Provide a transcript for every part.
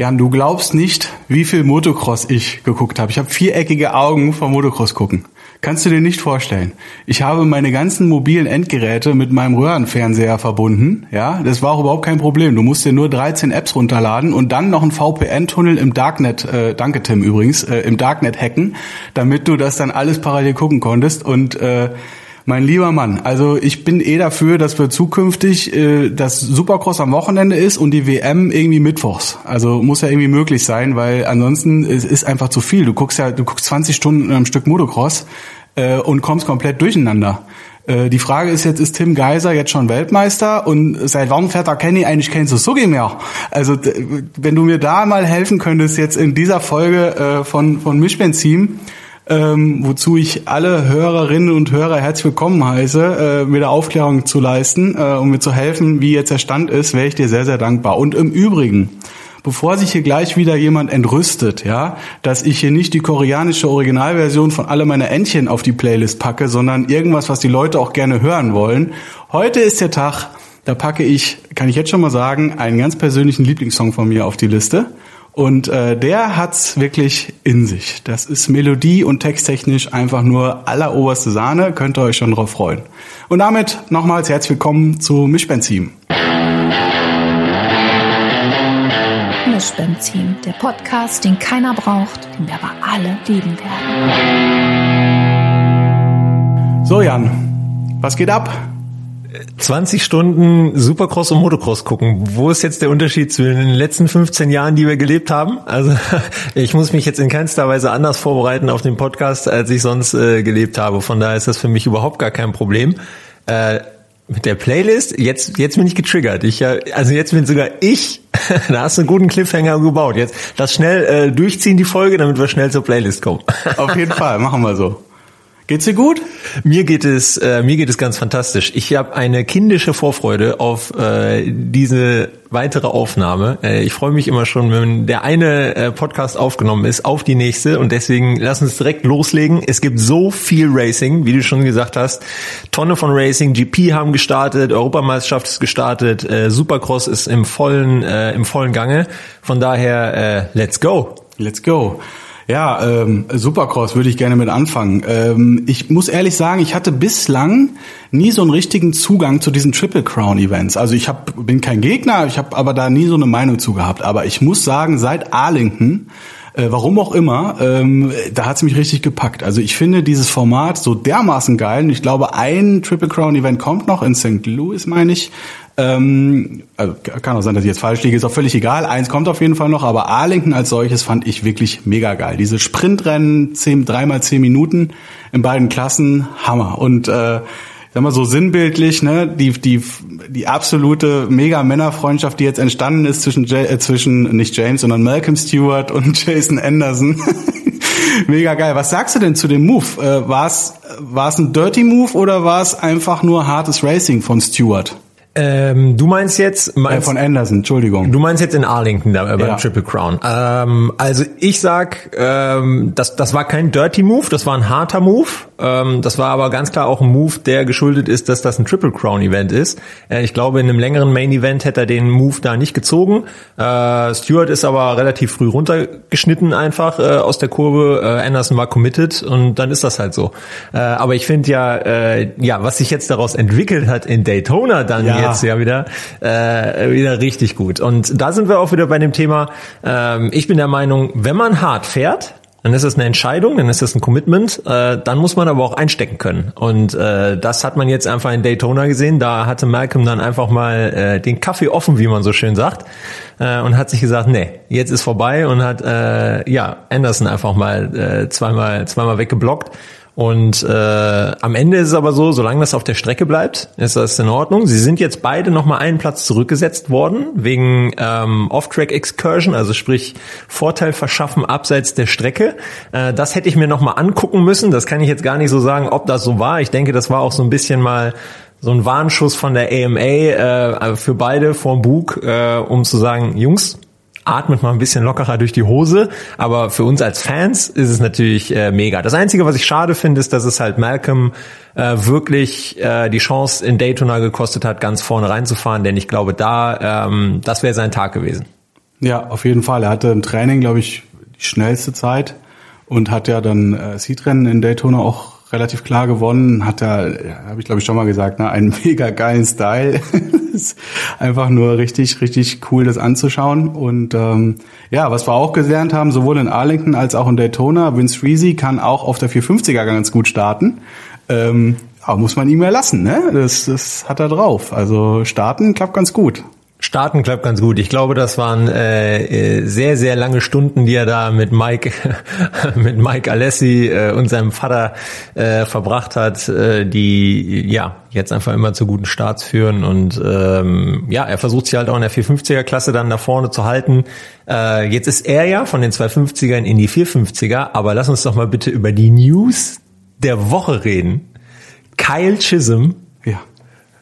Jan, du glaubst nicht, wie viel Motocross ich geguckt habe. Ich habe viereckige Augen vom Motocross gucken. Kannst du dir nicht vorstellen. Ich habe meine ganzen mobilen Endgeräte mit meinem Röhrenfernseher verbunden. Ja, das war auch überhaupt kein Problem. Du musst dir nur 13 Apps runterladen und dann noch einen VPN-Tunnel im Darknet, äh, danke Tim übrigens, äh, im Darknet hacken, damit du das dann alles parallel gucken konntest und äh, mein lieber Mann, also ich bin eh dafür, dass wir zukünftig äh, das Supercross am Wochenende ist und die WM irgendwie mittwochs. Also muss ja irgendwie möglich sein, weil ansonsten es ist einfach zu viel. Du guckst ja, du guckst 20 Stunden am Stück Motocross äh, und kommst komplett durcheinander. Äh, die Frage ist jetzt, ist Tim Geiser jetzt schon Weltmeister und seit wann fährt er Kenny eigentlich kein Suzuki mehr? Also wenn du mir da mal helfen könntest jetzt in dieser Folge äh, von, von Mischbenzin, ähm, wozu ich alle Hörerinnen und Hörer herzlich willkommen heiße, äh, mir da Aufklärung zu leisten äh, und mir zu helfen, wie jetzt der Stand ist, wäre ich dir sehr, sehr dankbar. Und im Übrigen, bevor sich hier gleich wieder jemand entrüstet, ja, dass ich hier nicht die koreanische Originalversion von alle meine Entchen auf die Playlist packe, sondern irgendwas, was die Leute auch gerne hören wollen. Heute ist der Tag, da packe ich, kann ich jetzt schon mal sagen, einen ganz persönlichen Lieblingssong von mir auf die Liste. Und äh, der hat's wirklich in sich. Das ist Melodie und texttechnisch einfach nur alleroberste Sahne. Könnt ihr euch schon drauf freuen. Und damit nochmals herzlich willkommen zu Mischbenzin. Mischbenzin, der Podcast, den keiner braucht, den wir aber alle lieben werden. So Jan, was geht ab? 20 Stunden Supercross und Motocross gucken. Wo ist jetzt der Unterschied zwischen den letzten 15 Jahren, die wir gelebt haben? Also ich muss mich jetzt in keinster Weise anders vorbereiten auf den Podcast, als ich sonst äh, gelebt habe. Von daher ist das für mich überhaupt gar kein Problem. Äh, mit der Playlist, jetzt, jetzt bin ich getriggert. Ich, also jetzt bin sogar ich, da hast du einen guten Cliffhanger gebaut. Jetzt lass schnell äh, durchziehen die Folge, damit wir schnell zur Playlist kommen. Auf jeden Fall, machen wir so. Geht's dir gut? Mir geht es äh, mir geht es ganz fantastisch. Ich habe eine kindische Vorfreude auf äh, diese weitere Aufnahme. Äh, ich freue mich immer schon, wenn der eine äh, Podcast aufgenommen ist, auf die nächste und deswegen lass uns direkt loslegen. Es gibt so viel Racing, wie du schon gesagt hast. Tonne von Racing, GP haben gestartet, Europameisterschaft ist gestartet, äh, Supercross ist im vollen äh, im vollen Gange. Von daher äh, let's go. Let's go. Ja, ähm, Supercross würde ich gerne mit anfangen. Ähm, ich muss ehrlich sagen, ich hatte bislang nie so einen richtigen Zugang zu diesen Triple Crown Events. Also ich hab, bin kein Gegner, ich habe aber da nie so eine Meinung zu gehabt. Aber ich muss sagen, seit Arlington äh, warum auch immer, ähm, da hat's mich richtig gepackt. Also ich finde dieses Format so dermaßen geil. Und ich glaube, ein Triple Crown Event kommt noch in St. Louis, meine ich. Ähm, also kann auch sein, dass ich jetzt falsch liege, ist auch völlig egal. Eins kommt auf jeden Fall noch, aber Arlington als solches fand ich wirklich mega geil. Diese Sprintrennen, zehn, dreimal zehn Minuten in beiden Klassen, Hammer. Und äh, sag mal so sinnbildlich, ne, die die die absolute mega Männerfreundschaft, die jetzt entstanden ist zwischen äh, zwischen nicht James, sondern Malcolm Stewart und Jason Anderson. mega geil. Was sagst du denn zu dem Move? Äh, war es war es ein Dirty Move oder war es einfach nur hartes Racing von Stewart? Ähm, du meinst jetzt meinst, äh, von Anderson, Entschuldigung. Du meinst jetzt in Arlington da, beim ja. Triple Crown. Ähm, also ich sag, ähm, das, das war kein Dirty Move, das war ein harter Move. Ähm, das war aber ganz klar auch ein Move, der geschuldet ist, dass das ein Triple Crown Event ist. Äh, ich glaube, in einem längeren Main Event hätte er den Move da nicht gezogen. Äh, Stewart ist aber relativ früh runtergeschnitten einfach äh, aus der Kurve. Äh, Anderson war committed und dann ist das halt so. Äh, aber ich finde ja, äh, ja, was sich jetzt daraus entwickelt hat in Daytona dann ja jetzt ja wieder, äh, wieder richtig gut. Und da sind wir auch wieder bei dem Thema, ähm, ich bin der Meinung, wenn man hart fährt, dann ist es eine Entscheidung, dann ist es ein Commitment, äh, dann muss man aber auch einstecken können. Und äh, das hat man jetzt einfach in Daytona gesehen. Da hatte Malcolm dann einfach mal äh, den Kaffee offen, wie man so schön sagt, äh, und hat sich gesagt, nee, jetzt ist vorbei und hat äh, ja Anderson einfach mal äh, zweimal zweimal weggeblockt. Und äh, am Ende ist es aber so, solange das auf der Strecke bleibt, ist das in Ordnung. Sie sind jetzt beide nochmal einen Platz zurückgesetzt worden, wegen ähm, Off-Track-Excursion, also sprich Vorteil verschaffen abseits der Strecke. Äh, das hätte ich mir nochmal angucken müssen. Das kann ich jetzt gar nicht so sagen, ob das so war. Ich denke, das war auch so ein bisschen mal so ein Warnschuss von der AMA äh, für beide vorm Bug, äh, um zu sagen, Jungs, atmet mal ein bisschen lockerer durch die Hose. Aber für uns als Fans ist es natürlich äh, mega. Das Einzige, was ich schade finde, ist, dass es halt Malcolm äh, wirklich äh, die Chance in Daytona gekostet hat, ganz vorne reinzufahren. Denn ich glaube, da ähm, das wäre sein Tag gewesen. Ja, auf jeden Fall. Er hatte im Training, glaube ich, die schnellste Zeit und hat ja dann äh, Seedrennen in Daytona auch relativ klar gewonnen, hat er, ja, habe ich glaube ich schon mal gesagt, ne, einen mega geilen Style. ist einfach nur richtig, richtig cool, das anzuschauen. Und ähm, ja, was wir auch gelernt haben, sowohl in Arlington als auch in Daytona, Vince Reezy kann auch auf der 450er ganz gut starten. Ähm, aber muss man ihm ja lassen, ne? Das, das hat er drauf. Also starten klappt ganz gut. Starten klappt ganz gut. Ich glaube, das waren äh, äh, sehr, sehr lange Stunden, die er da mit Mike, mit Mike Alessi äh, und seinem Vater äh, verbracht hat, äh, die ja jetzt einfach immer zu guten Starts führen. Und ähm, ja, er versucht sich halt auch in der 450er-Klasse dann nach vorne zu halten. Äh, jetzt ist er ja von den 250ern in die 450er, aber lass uns doch mal bitte über die News der Woche reden. Kyle Chisholm, ja.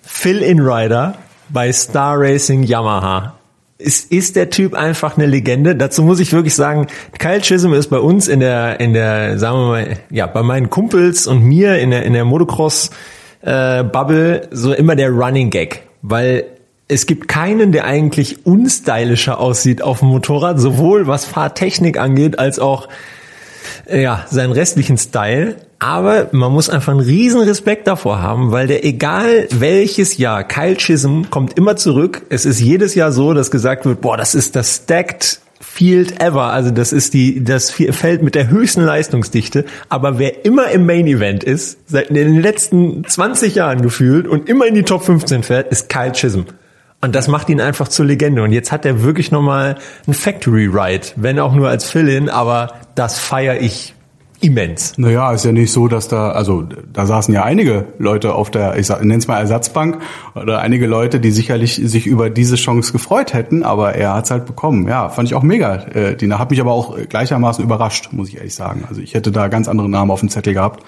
Phil Inrider bei Star Racing Yamaha. Ist, ist der Typ einfach eine Legende? Dazu muss ich wirklich sagen, Kyle Chisholm ist bei uns in der, in der, sagen wir mal, ja, bei meinen Kumpels und mir in der, in der Motocross äh, Bubble so immer der Running Gag, weil es gibt keinen, der eigentlich unstylischer aussieht auf dem Motorrad, sowohl was Fahrtechnik angeht, als auch ja, seinen restlichen Style. Aber man muss einfach einen riesen Respekt davor haben, weil der egal welches Jahr, Kyle Chisholm kommt immer zurück. Es ist jedes Jahr so, dass gesagt wird, boah, das ist das Stacked Field ever. Also das ist die, das Feld mit der höchsten Leistungsdichte. Aber wer immer im Main Event ist, seit den letzten 20 Jahren gefühlt und immer in die Top 15 fährt, ist Kyle Chisholm. Und das macht ihn einfach zur Legende. Und jetzt hat er wirklich nochmal ein Factory Ride, wenn auch nur als Fill-In, aber das feiere ich immens. Naja, ist ja nicht so, dass da, also da saßen ja einige Leute auf der, ich nenne es mal Ersatzbank, oder einige Leute, die sicherlich sich über diese Chance gefreut hätten, aber er hat's halt bekommen. Ja, fand ich auch mega. Äh, die hat mich aber auch gleichermaßen überrascht, muss ich ehrlich sagen. Also ich hätte da ganz andere Namen auf dem Zettel gehabt.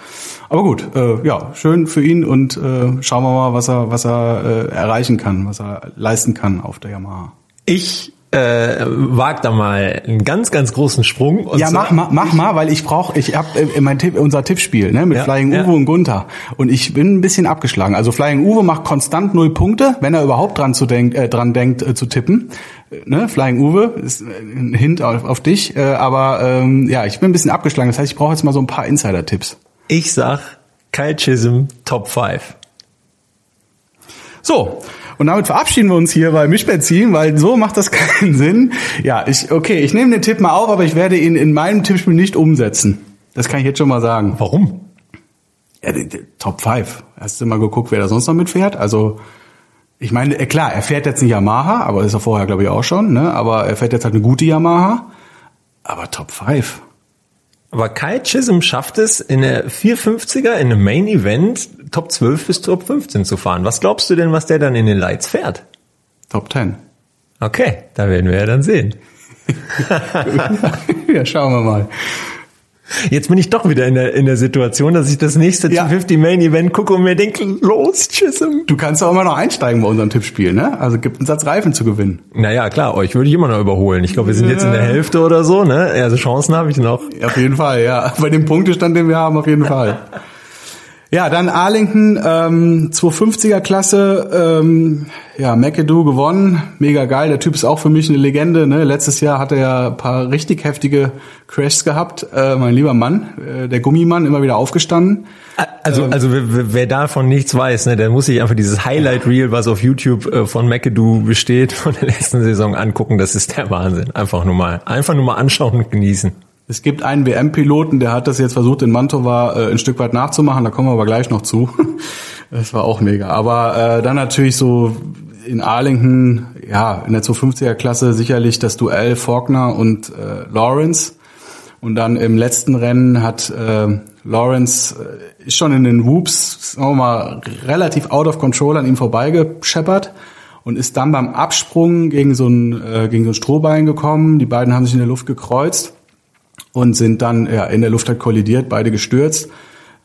Aber gut, äh, ja, schön für ihn und äh, schauen wir mal, was er, was er äh, erreichen kann, was er leisten kann auf der Yamaha. Ich äh, wagt da mal einen ganz, ganz großen Sprung. ja, so, mach, mach, mach mal, weil ich brauche, ich habe äh, mein Tipp, unser Tippspiel ne, mit ja, Flying ja. Uwe und Gunther und ich bin ein bisschen abgeschlagen. Also Flying Uwe macht konstant null Punkte, wenn er überhaupt dran zu denk, äh, dran denkt äh, zu tippen. Ne, Flying Uwe ist ein Hint auf, auf dich, äh, aber ähm, ja, ich bin ein bisschen abgeschlagen. Das heißt, ich brauche jetzt mal so ein paar Insider-Tipps. Ich sag Kyle Chisholm Top 5. So, und damit verabschieden wir uns hier bei Mischbenzin, weil so macht das keinen Sinn. Ja, ich, okay, ich nehme den Tipp mal auf, aber ich werde ihn in meinem Tippspiel nicht umsetzen. Das kann ich jetzt schon mal sagen. Warum? Ja, die, die, Top 5. Hast du mal geguckt, wer da sonst noch mitfährt? Also, ich meine, äh, klar, er fährt jetzt nicht Yamaha, aber ist er vorher, glaube ich, auch schon, ne? Aber er fährt jetzt halt eine gute Yamaha. Aber Top 5. Aber Kyle Chisholm schafft es, in der 450er, in einem Main Event, Top 12 bis Top 15 zu fahren. Was glaubst du denn, was der dann in den Lights fährt? Top 10. Okay, da werden wir ja dann sehen. ja, schauen wir mal. Jetzt bin ich doch wieder in der, in der Situation, dass ich das nächste ja. 50 Main Event gucke und mir denke, los, Chisholm. Du kannst auch immer noch einsteigen bei unserem Tippspiel, ne? Also gibt einen Satz Reifen zu gewinnen. Naja, klar, euch würde ich immer noch überholen. Ich glaube, wir sind jetzt in der Hälfte oder so, ne? Also Chancen habe ich noch. Auf jeden Fall, ja. Bei dem Punktestand, den wir haben, auf jeden Fall. Ja, dann Arlington, ähm, 250er Klasse, ähm, ja, McAdoo gewonnen, mega geil. Der Typ ist auch für mich eine Legende. Ne? Letztes Jahr hat er ja ein paar richtig heftige Crashs gehabt. Äh, mein lieber Mann, äh, der Gummimann, immer wieder aufgestanden. Also, ähm, also wer, wer davon nichts weiß, ne, der muss sich einfach dieses Highlight Reel, was auf YouTube äh, von McAdoo besteht, von der letzten Saison angucken. Das ist der Wahnsinn. Einfach nur mal, einfach nur mal anschauen und genießen. Es gibt einen WM-Piloten, der hat das jetzt versucht, in Mantova äh, ein Stück weit nachzumachen, da kommen wir aber gleich noch zu. das war auch mega. Aber äh, dann natürlich so in Arlington, ja, in der 250er Klasse sicherlich das Duell Faulkner und äh, Lawrence. Und dann im letzten Rennen hat äh, Lawrence äh, ist schon in den Whoops, sagen wir mal, relativ out of control an ihm vorbeigescheppert und ist dann beim Absprung gegen so ein, äh, gegen so ein Strohbein gekommen. Die beiden haben sich in der Luft gekreuzt und sind dann ja, in der Luft halt kollidiert, beide gestürzt.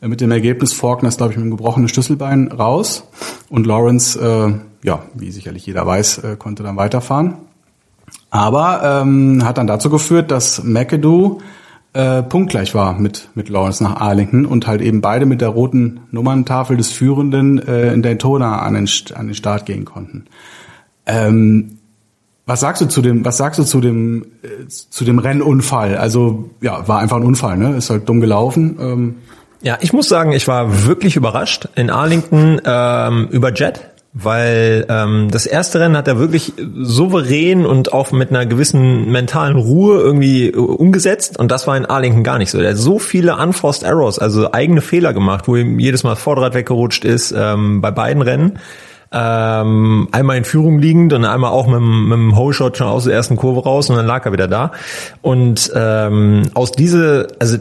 Äh, mit dem Ergebnis Faulkner ist, glaube ich, mit einem gebrochenen Schlüsselbein raus. Und Lawrence, äh, ja, wie sicherlich jeder weiß, äh, konnte dann weiterfahren. Aber ähm, hat dann dazu geführt, dass McAdoo äh, punktgleich war mit, mit Lawrence nach Arlington und halt eben beide mit der roten Nummerntafel des Führenden äh, in Daytona an den, an den Start gehen konnten. Ähm, Was sagst du zu dem, was sagst du zu dem, äh, zu dem Rennunfall? Also, ja, war einfach ein Unfall, ne? Ist halt dumm gelaufen. Ähm. Ja, ich muss sagen, ich war wirklich überrascht in Arlington ähm, über Jet weil ähm, das erste Rennen hat er wirklich souverän und auch mit einer gewissen mentalen Ruhe irgendwie äh, umgesetzt und das war in Arlington gar nicht so. Er hat so viele unforced Errors, also eigene Fehler gemacht, wo ihm jedes Mal Vorderrad weggerutscht ist ähm, bei beiden Rennen. Ähm, einmal in Führung liegend und einmal auch mit, mit dem Hole-Shot schon aus der ersten Kurve raus und dann lag er wieder da. Und ähm, aus diese, also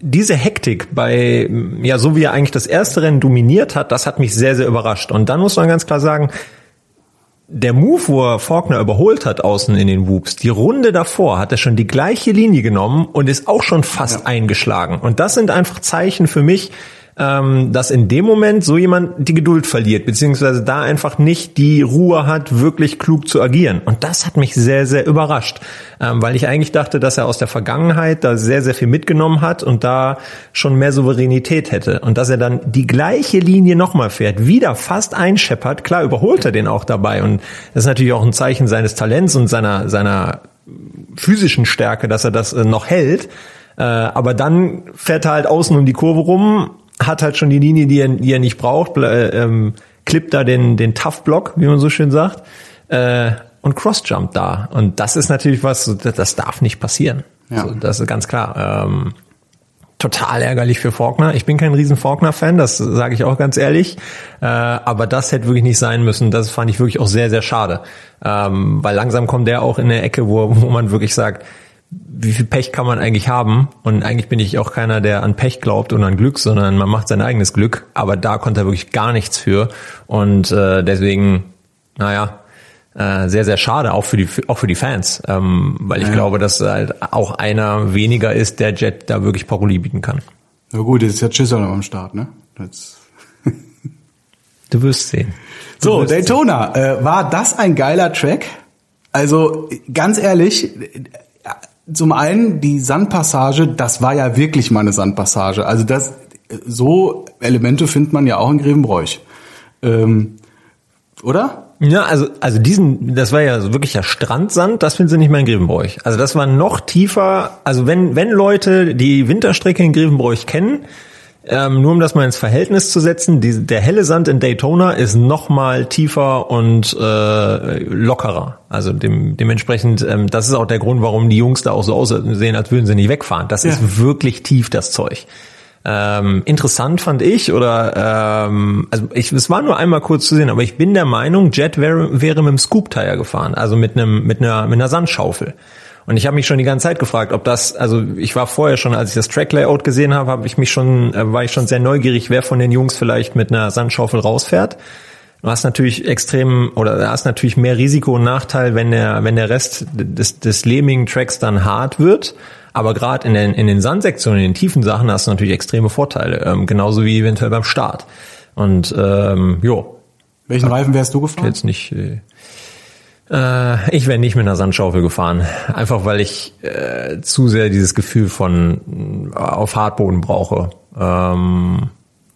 diese Hektik bei, ja, so wie er eigentlich das erste Rennen dominiert hat, das hat mich sehr, sehr überrascht. Und dann muss man ganz klar sagen, der Move, wo er Faulkner überholt hat außen in den Whoops, die Runde davor hat er schon die gleiche Linie genommen und ist auch schon fast ja. eingeschlagen. Und das sind einfach Zeichen für mich, ähm, dass in dem Moment so jemand die Geduld verliert, beziehungsweise da einfach nicht die Ruhe hat, wirklich klug zu agieren. Und das hat mich sehr, sehr überrascht, ähm, weil ich eigentlich dachte, dass er aus der Vergangenheit da sehr, sehr viel mitgenommen hat und da schon mehr Souveränität hätte. Und dass er dann die gleiche Linie nochmal fährt, wieder fast einscheppert, klar überholt er den auch dabei. Und das ist natürlich auch ein Zeichen seines Talents und seiner, seiner physischen Stärke, dass er das äh, noch hält. Äh, aber dann fährt er halt außen um die Kurve rum, hat halt schon die Linie, die er, die er nicht braucht, äh, ähm, klippt da den, den Tough-Block, wie man so schön sagt, äh, und Cross-Jump da. Und das ist natürlich was, das darf nicht passieren. Ja. So, das ist ganz klar. Ähm, total ärgerlich für Faulkner. Ich bin kein riesen Faulkner-Fan, das sage ich auch ganz ehrlich. Äh, aber das hätte wirklich nicht sein müssen. Das fand ich wirklich auch sehr, sehr schade. Ähm, weil langsam kommt der auch in eine Ecke, wo, wo man wirklich sagt, wie viel Pech kann man eigentlich haben? Und eigentlich bin ich auch keiner, der an Pech glaubt und an Glück, sondern man macht sein eigenes Glück. Aber da konnte er wirklich gar nichts für. Und äh, deswegen, naja, äh, sehr, sehr schade, auch für die, auch für die Fans. Ähm, weil ich ja. glaube, dass halt auch einer weniger ist, der Jet da wirklich Paroli bieten kann. Na gut, jetzt ist ja Chisholm am Start, ne? Jetzt. du wirst sehen. Du so, wirst Daytona, sehen. Äh, war das ein geiler Track? Also ganz ehrlich, zum einen die Sandpassage, das war ja wirklich mal eine Sandpassage. Also das so Elemente findet man ja auch in Grevenbroich. Ähm, oder? Ja, also, also diesen, das war ja wirklich ja Strandsand, das finden sie nicht mehr in Grevenbroich. Also das war noch tiefer, also wenn, wenn Leute die Winterstrecke in Grevenbroich kennen, ähm, nur um das mal ins Verhältnis zu setzen, die, der helle Sand in Daytona ist noch mal tiefer und äh, lockerer. Also dem, dementsprechend, ähm, das ist auch der Grund, warum die Jungs da auch so aussehen, als würden sie nicht wegfahren. Das ja. ist wirklich tief, das Zeug. Ähm, interessant fand ich, oder ähm, also ich, es war nur einmal kurz zu sehen, aber ich bin der Meinung, Jet wäre, wäre mit einem Scoop-Tire gefahren, also mit einem mit einer mit einer Sandschaufel. Und ich habe mich schon die ganze Zeit gefragt, ob das, also ich war vorher schon, als ich das Track-Layout gesehen habe, habe ich mich schon, äh, war ich schon sehr neugierig, wer von den Jungs vielleicht mit einer Sandschaufel rausfährt. Du hast natürlich extrem oder du hast natürlich mehr Risiko und Nachteil, wenn der wenn der Rest des des lehmigen Tracks dann hart wird. Aber gerade in den in den Sandsektionen, in den tiefen Sachen hast du natürlich extreme Vorteile, ähm, genauso wie eventuell beim Start. Und ähm, jo. Welchen Reifen wärst du gefahren? Jetzt nicht. Äh, äh, ich wäre nicht mit einer Sandschaufel gefahren. Einfach weil ich äh, zu sehr dieses Gefühl von äh, auf Hartboden brauche. Ähm,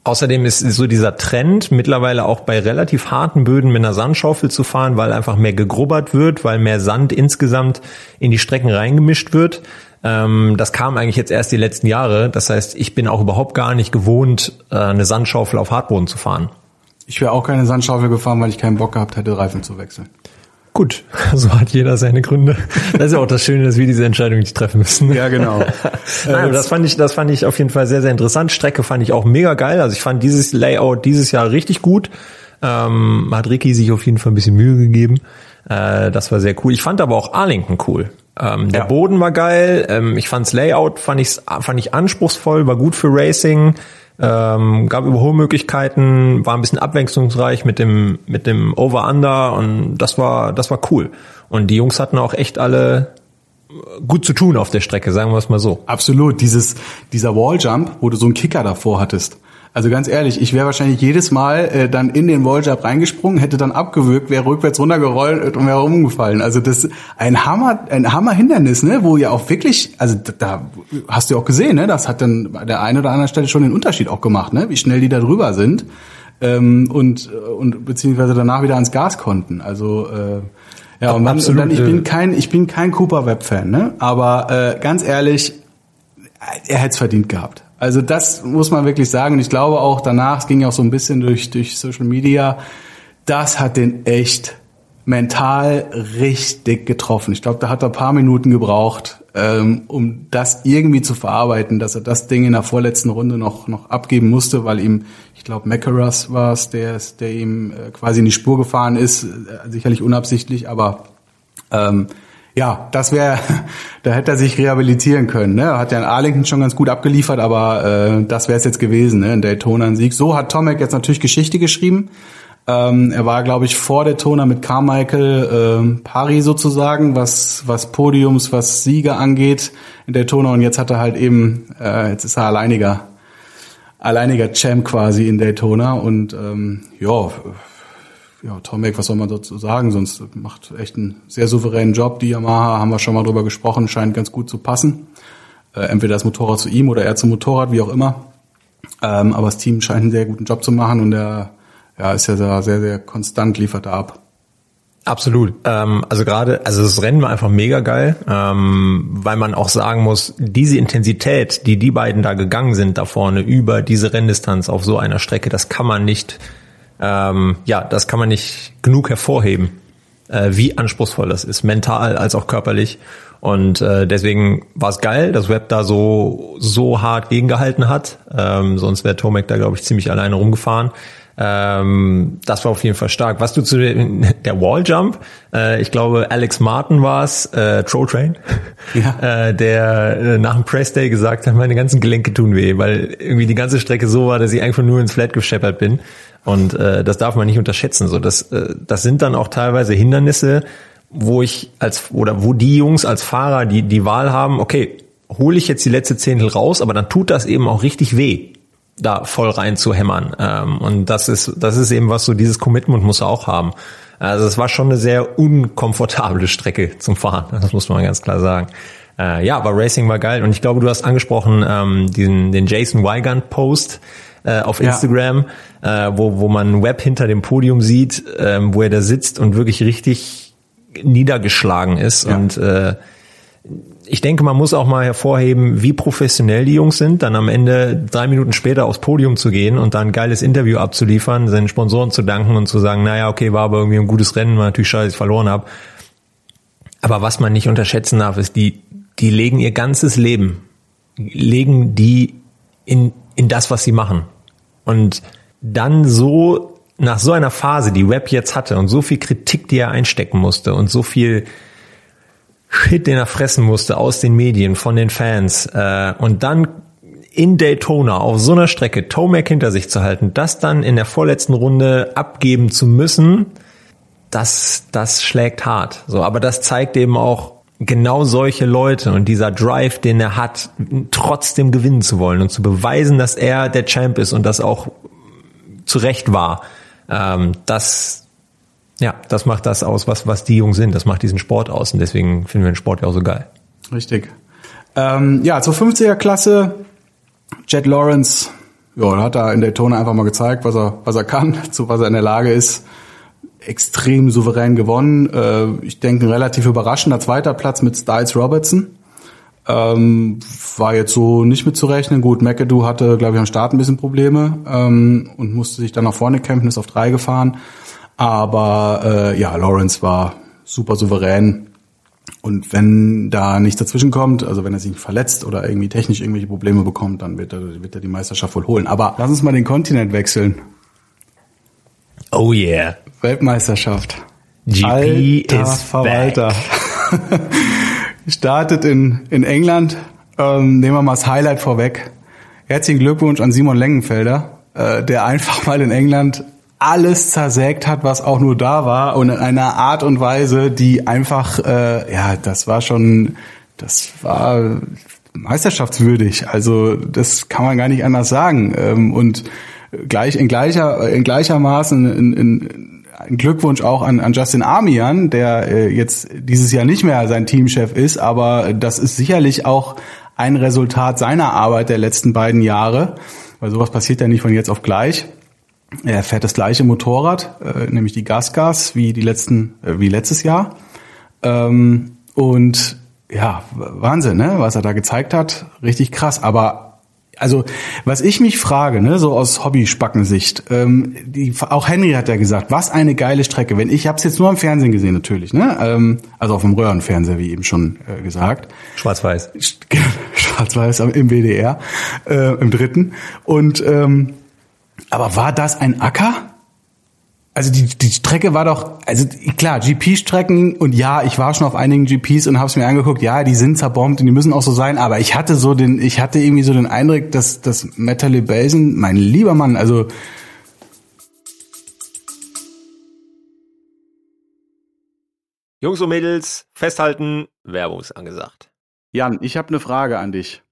außerdem ist so dieser Trend mittlerweile auch bei relativ harten Böden mit einer Sandschaufel zu fahren, weil einfach mehr gegrubbert wird, weil mehr Sand insgesamt in die Strecken reingemischt wird. Ähm, das kam eigentlich jetzt erst die letzten Jahre. Das heißt, ich bin auch überhaupt gar nicht gewohnt, äh, eine Sandschaufel auf Hartboden zu fahren. Ich wäre auch keine Sandschaufel gefahren, weil ich keinen Bock gehabt hätte, Reifen zu wechseln. Gut, so hat jeder seine Gründe. Das ist ja auch das Schöne, dass wir diese Entscheidung nicht treffen müssen. Ja, genau. Nein, das fand ich, das fand ich auf jeden Fall sehr, sehr interessant. Strecke fand ich auch mega geil. Also ich fand dieses Layout dieses Jahr richtig gut. Ähm, hat Ricky sich auf jeden Fall ein bisschen Mühe gegeben. Äh, das war sehr cool. Ich fand aber auch Arlington cool. Ähm, der ja. Boden war geil. Ähm, ich fand's Layout, fand ich, fand ich anspruchsvoll, war gut für Racing ähm, gab Überholmöglichkeiten, war ein bisschen abwechslungsreich mit dem mit dem Over Under und das war das war cool. Und die Jungs hatten auch echt alle gut zu tun auf der Strecke, sagen wir es mal so. Absolut, dieses dieser Walljump, wo du so einen Kicker davor hattest. Also ganz ehrlich, ich wäre wahrscheinlich jedes Mal äh, dann in den Walljump reingesprungen, hätte dann abgewürgt, wäre rückwärts runtergerollt und wäre rumgefallen. Also das ist ein Hammer, ein Hammerhindernis, ne, wo ja auch wirklich, also da hast du auch gesehen, ne, das hat dann bei der einen oder anderen Stelle schon den Unterschied auch gemacht, ne, wie schnell die da drüber sind ähm, und und beziehungsweise danach wieder ans Gas konnten. Also äh, Ja, und, dann, und dann, ich bin kein, ich bin kein Cooper Web Fan, ne? Aber äh, ganz ehrlich, er hätte es verdient gehabt. Also das muss man wirklich sagen. Und ich glaube auch danach, es ging ja auch so ein bisschen durch, durch Social Media, das hat den echt mental richtig getroffen. Ich glaube, da hat er ein paar Minuten gebraucht, ähm, um das irgendwie zu verarbeiten, dass er das Ding in der vorletzten Runde noch, noch abgeben musste, weil ihm, ich glaube, Macaras war es, der, der ihm äh, quasi in die Spur gefahren ist, äh, sicherlich unabsichtlich, aber ähm, ja, das wäre, da hätte er sich rehabilitieren können. Ne? Hat ja in Arlington schon ganz gut abgeliefert, aber äh, das wäre es jetzt gewesen, ne? in Daytona ein Sieg. So hat Tomek jetzt natürlich Geschichte geschrieben. Ähm, er war, glaube ich, vor Daytona mit Carmichael äh, pari sozusagen, was, was Podiums, was Siege angeht in Daytona. Und jetzt hat er halt eben, äh, jetzt ist er alleiniger, alleiniger Champ quasi in Daytona. Und ähm, ja, ja, Tomek, was soll man dazu sagen? Sonst macht echt einen sehr souveränen Job. Die Yamaha haben wir schon mal drüber gesprochen, scheint ganz gut zu passen. Äh, entweder das Motorrad zu ihm oder er zum Motorrad, wie auch immer. Ähm, aber das Team scheint einen sehr guten Job zu machen und er ja, ist ja da sehr, sehr konstant, liefert er ab. Absolut. Ähm, also gerade, also das Rennen war einfach mega geil, ähm, weil man auch sagen muss, diese Intensität, die die beiden da gegangen sind da vorne über diese Renndistanz auf so einer Strecke, das kann man nicht ähm, ja, das kann man nicht genug hervorheben, äh, wie anspruchsvoll das ist, mental als auch körperlich. Und äh, deswegen war es geil, dass Web da so so hart gegengehalten hat. Ähm, sonst wäre Tomek da, glaube ich, ziemlich alleine rumgefahren. Ähm, das war auf jeden Fall stark. Was du zu der Walljump, äh, ich glaube Alex Martin war es, äh, Troll Train, ja. äh, der äh, nach dem Press Day gesagt hat, meine ganzen Gelenke tun weh, weil irgendwie die ganze Strecke so war, dass ich einfach nur ins Flat gescheppert bin. Und äh, das darf man nicht unterschätzen. So, das, äh, das sind dann auch teilweise Hindernisse, wo ich als oder wo die Jungs als Fahrer die die Wahl haben, okay, hole ich jetzt die letzte Zehntel raus, aber dann tut das eben auch richtig weh, da voll rein zu hämmern. Ähm, und das ist das ist eben was so dieses Commitment muss er auch haben. Also es war schon eine sehr unkomfortable Strecke zum Fahren. Das muss man ganz klar sagen. Äh, ja, aber Racing war geil und ich glaube, du hast angesprochen ähm, diesen den Jason Wygant Post äh, auf Instagram, ja. äh, wo, wo man Web hinter dem Podium sieht, äh, wo er da sitzt und wirklich richtig niedergeschlagen ist. Ja. Und äh, ich denke, man muss auch mal hervorheben, wie professionell die Jungs sind, dann am Ende drei Minuten später aufs Podium zu gehen und dann ein geiles Interview abzuliefern, seinen Sponsoren zu danken und zu sagen, naja, okay, war aber irgendwie ein gutes Rennen, war natürlich scheiße, ich verloren habe. Aber was man nicht unterschätzen darf, ist, die, die legen ihr ganzes Leben, legen die in in das, was sie machen. Und dann so nach so einer Phase, die Web jetzt hatte und so viel Kritik, die er einstecken musste und so viel Shit, den er fressen musste aus den Medien, von den Fans äh, und dann in Daytona auf so einer Strecke Tomac hinter sich zu halten, das dann in der vorletzten Runde abgeben zu müssen, das, das schlägt hart. So, aber das zeigt eben auch, genau solche Leute und dieser Drive, den er hat, trotzdem gewinnen zu wollen und zu beweisen, dass er der Champ ist und das auch zu Recht war, ähm, das, ja, das macht das aus, was, was die Jungs sind. Das macht diesen Sport aus und deswegen finden wir den Sport ja auch so geil. Richtig. Ähm, ja, zur 50er Klasse, Jet Lawrence, ja, hat er in Daytona einfach mal gezeigt, was er, was er kann, zu was er in der Lage ist extrem souverän gewonnen. Äh, ich denke, ein relativ überraschender zweiter Platz mit Styles Robertson. Ähm, war jetzt so nicht mitzurechnen. Gut, McAdoo hatte, glaube ich, am Start ein bisschen Probleme ähm, und musste sich dann nach vorne kämpfen, ist auf drei gefahren. Aber äh, ja, Lawrence war super souverän. Und wenn da nichts dazwischen kommt, also wenn er sich verletzt oder irgendwie technisch irgendwelche Probleme bekommt, dann wird er, wird er die Meisterschaft wohl holen. Aber lass uns mal den Kontinent wechseln. Oh yeah. Weltmeisterschaft. GP Alter ist Verwalter. Startet in, in England. Ähm, nehmen wir mal das Highlight vorweg. Herzlichen Glückwunsch an Simon Lengenfelder, äh, der einfach mal in England alles zersägt hat, was auch nur da war und in einer Art und Weise, die einfach, äh, ja, das war schon, das war meisterschaftswürdig. Also das kann man gar nicht anders sagen. Ähm, und gleich in gleicher in gleichermaßen in, in, Glückwunsch auch an, an Justin Armian, der äh, jetzt dieses Jahr nicht mehr sein Teamchef ist, aber das ist sicherlich auch ein Resultat seiner Arbeit der letzten beiden Jahre, weil sowas passiert ja nicht von jetzt auf gleich. Er fährt das gleiche Motorrad, äh, nämlich die Gasgas, wie die letzten, äh, wie letztes Jahr. Ähm, und ja, Wahnsinn, ne? was er da gezeigt hat. Richtig krass. Aber also was ich mich frage, ne, so aus Hobby-Spackensicht, ähm, die, auch Henry hat ja gesagt, was eine geile Strecke. Wenn ich habe es jetzt nur am Fernsehen gesehen natürlich, ne, ähm, also auf dem Röhrenfernseher, wie eben schon äh, gesagt. Schwarz-Weiß. Schwarz-Weiß im WDR, äh, im dritten. Und ähm, aber war das ein Acker? Also die, die Strecke war doch, also klar, GP-Strecken und ja, ich war schon auf einigen GPs und habe es mir angeguckt, ja, die sind zerbombt und die müssen auch so sein, aber ich hatte so den, ich hatte irgendwie so den Eindruck, dass das Metal Basin, mein lieber Mann, also Jungs und Mädels, festhalten, Werbung ist angesagt. Jan, ich habe eine Frage an dich.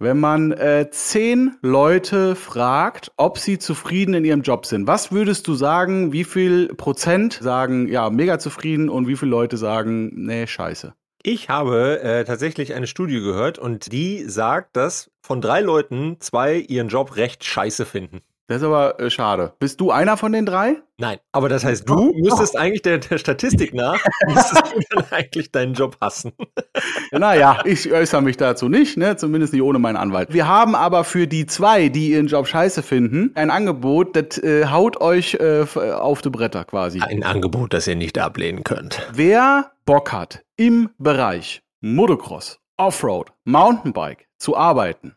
Wenn man äh, zehn Leute fragt, ob sie zufrieden in ihrem Job sind, was würdest du sagen, wie viel Prozent sagen, ja, mega zufrieden und wie viele Leute sagen, nee, scheiße? Ich habe äh, tatsächlich eine Studie gehört und die sagt, dass von drei Leuten zwei ihren Job recht scheiße finden. Das ist aber äh, schade. Bist du einer von den drei? Nein, aber das heißt, du müsstest oh. eigentlich der, der Statistik nach, müsstest du dann eigentlich deinen Job hassen. naja, ich äußere mich dazu nicht, ne? zumindest nicht ohne meinen Anwalt. Wir haben aber für die zwei, die ihren Job scheiße finden, ein Angebot, das äh, haut euch äh, auf die Bretter quasi. Ein Angebot, das ihr nicht ablehnen könnt. Wer Bock hat, im Bereich Motocross, Offroad, Mountainbike zu arbeiten,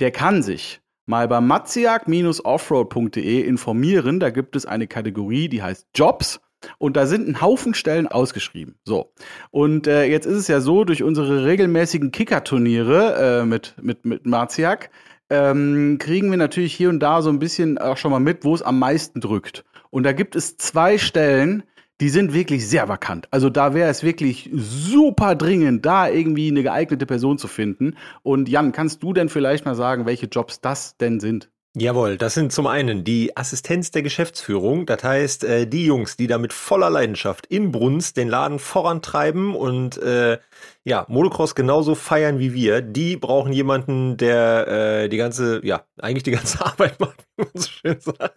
der kann sich mal bei matziak-offroad.de informieren. Da gibt es eine Kategorie, die heißt Jobs. Und da sind ein Haufen Stellen ausgeschrieben. So. Und äh, jetzt ist es ja so, durch unsere regelmäßigen Kicker-Turniere äh, mit, mit, mit Marziak ähm, kriegen wir natürlich hier und da so ein bisschen auch schon mal mit, wo es am meisten drückt. Und da gibt es zwei Stellen, die sind wirklich sehr vakant. Also da wäre es wirklich super dringend, da irgendwie eine geeignete Person zu finden. Und Jan, kannst du denn vielleicht mal sagen, welche Jobs das denn sind? Jawohl, das sind zum einen die Assistenz der Geschäftsführung, das heißt äh, die Jungs, die da mit voller Leidenschaft in Brunst den Laden vorantreiben und äh, ja, Motocross genauso feiern wie wir, die brauchen jemanden, der äh, die ganze, ja, eigentlich die ganze Arbeit macht, wie man so schön sagt.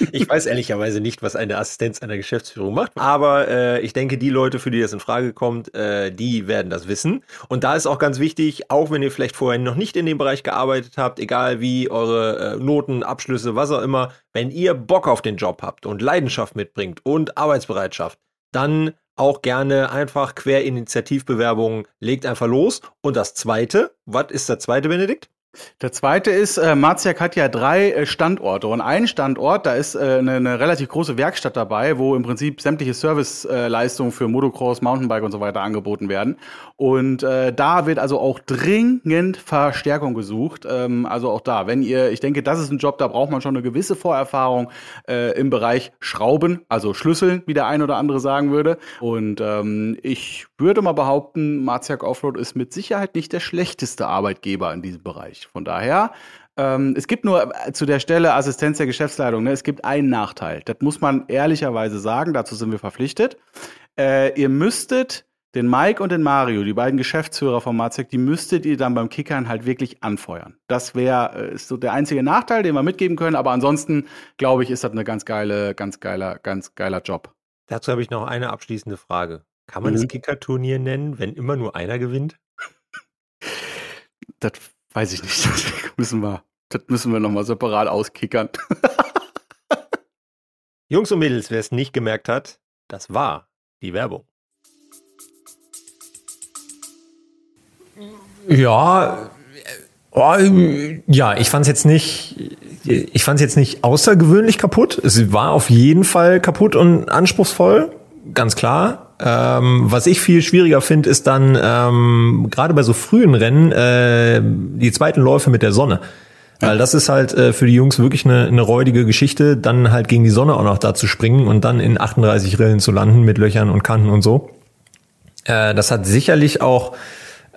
Ich weiß ehrlicherweise nicht, was eine Assistenz einer Geschäftsführung macht, aber äh, ich denke, die Leute, für die das in Frage kommt, äh, die werden das wissen. Und da ist auch ganz wichtig, auch wenn ihr vielleicht vorher noch nicht in dem Bereich gearbeitet habt, egal wie eure äh, Noten, Abschlüsse, was auch immer, wenn ihr Bock auf den Job habt und Leidenschaft mitbringt und Arbeitsbereitschaft, dann auch gerne einfach Querinitiativbewerbungen, legt einfach los. Und das zweite, was ist der zweite, Benedikt? Der zweite ist, äh, Marziak hat ja drei äh, Standorte und ein Standort, da ist äh, eine, eine relativ große Werkstatt dabei, wo im Prinzip sämtliche Serviceleistungen für Motocross, Mountainbike und so weiter angeboten werden. Und äh, da wird also auch dringend Verstärkung gesucht. Ähm, also auch da, wenn ihr, ich denke, das ist ein Job, da braucht man schon eine gewisse Vorerfahrung äh, im Bereich Schrauben, also Schlüsseln, wie der ein oder andere sagen würde. Und ähm, ich würde mal behaupten, Marziak Offroad ist mit Sicherheit nicht der schlechteste Arbeitgeber in diesem Bereich. Von daher, ähm, es gibt nur äh, zu der Stelle Assistenz der Geschäftsleitung, ne, es gibt einen Nachteil. Das muss man ehrlicherweise sagen, dazu sind wir verpflichtet. Äh, ihr müsstet den Mike und den Mario, die beiden Geschäftsführer von Marzek, die müsstet ihr dann beim Kickern halt wirklich anfeuern. Das wäre äh, so der einzige Nachteil, den wir mitgeben können, aber ansonsten glaube ich, ist das eine ganz geile, ganz geiler, ganz geiler Job. Dazu habe ich noch eine abschließende Frage. Kann man mhm. das Kicker-Turnier nennen, wenn immer nur einer gewinnt? das Weiß ich nicht. Das müssen wir, das müssen wir nochmal separat auskickern. Jungs und Mädels, wer es nicht gemerkt hat, das war die Werbung. Ja, oh, ja, ich fand es jetzt nicht, ich fand es jetzt nicht außergewöhnlich kaputt. Es war auf jeden Fall kaputt und anspruchsvoll, ganz klar. Ähm, was ich viel schwieriger finde, ist dann ähm, gerade bei so frühen Rennen äh, die zweiten Läufe mit der Sonne. Weil das ist halt äh, für die Jungs wirklich eine, eine räudige Geschichte, dann halt gegen die Sonne auch noch da zu springen und dann in 38 Rillen zu landen mit Löchern und Kanten und so. Äh, das hat sicherlich auch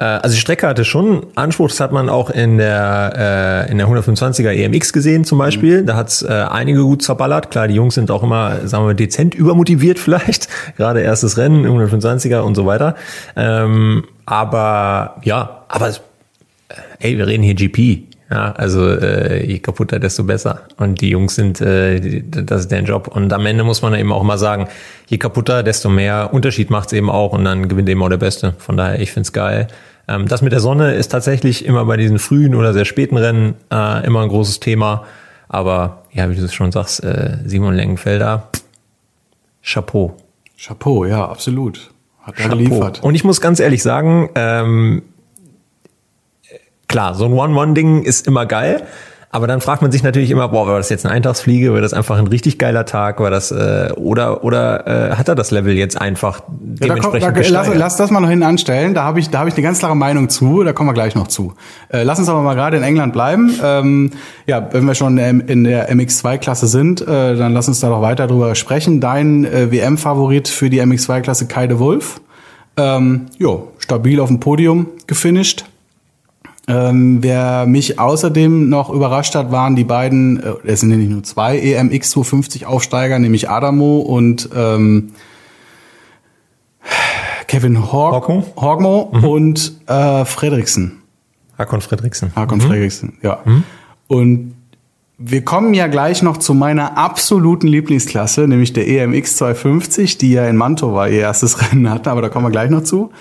also die Strecke hatte schon Anspruch, das hat man auch in der, äh, in der 125er EMX gesehen zum Beispiel. Mhm. Da hat's äh, einige gut zerballert. Klar, die Jungs sind auch immer, sagen wir mal, dezent übermotiviert vielleicht. Gerade erstes Rennen, 125er und so weiter. Ähm, aber ja, aber ey, wir reden hier GP. Ja, also äh, je kaputter, desto besser. Und die Jungs sind, äh, die, das ist deren Job. Und am Ende muss man eben auch mal sagen, je kaputter, desto mehr Unterschied macht's eben auch und dann gewinnt eben auch der Beste. Von daher, ich find's geil. Ähm, das mit der Sonne ist tatsächlich immer bei diesen frühen oder sehr späten Rennen äh, immer ein großes Thema. Aber ja, wie du es schon sagst, äh, Simon Lengenfelder, Chapeau. Chapeau, ja, absolut. Hat er geliefert. Und ich muss ganz ehrlich sagen, ähm, klar, so ein One-One-Ding ist immer geil. Aber dann fragt man sich natürlich immer, boah, war das jetzt eine Eintagsfliege, war das einfach ein richtig geiler Tag, war das äh, oder oder äh, hat er das Level jetzt einfach dementsprechend ja, da komm, da, lass, lass, das mal noch hinten anstellen. Da habe ich da habe ich eine ganz klare Meinung zu. Da kommen wir gleich noch zu. Äh, lass uns aber mal gerade in England bleiben. Ähm, ja, wenn wir schon in der MX2-Klasse sind, äh, dann lass uns da noch weiter drüber sprechen. Dein äh, WM-Favorit für die MX2-Klasse Kai de Wolf. Ähm, jo, stabil auf dem Podium gefinisht ähm, wer mich außerdem noch überrascht hat, waren die beiden, äh, es sind ja nicht nur zwei EMX 250 Aufsteiger, nämlich Adamo und ähm, Kevin Hog Hogmo mhm. und äh, Fredriksen. Hakon Fredriksen. Hakon mhm. Fredriksen, ja. Mhm. Und wir kommen ja gleich noch zu meiner absoluten Lieblingsklasse, nämlich der EMX 250, die ja in Mantova ihr erstes Rennen hatten, aber da kommen wir gleich noch zu.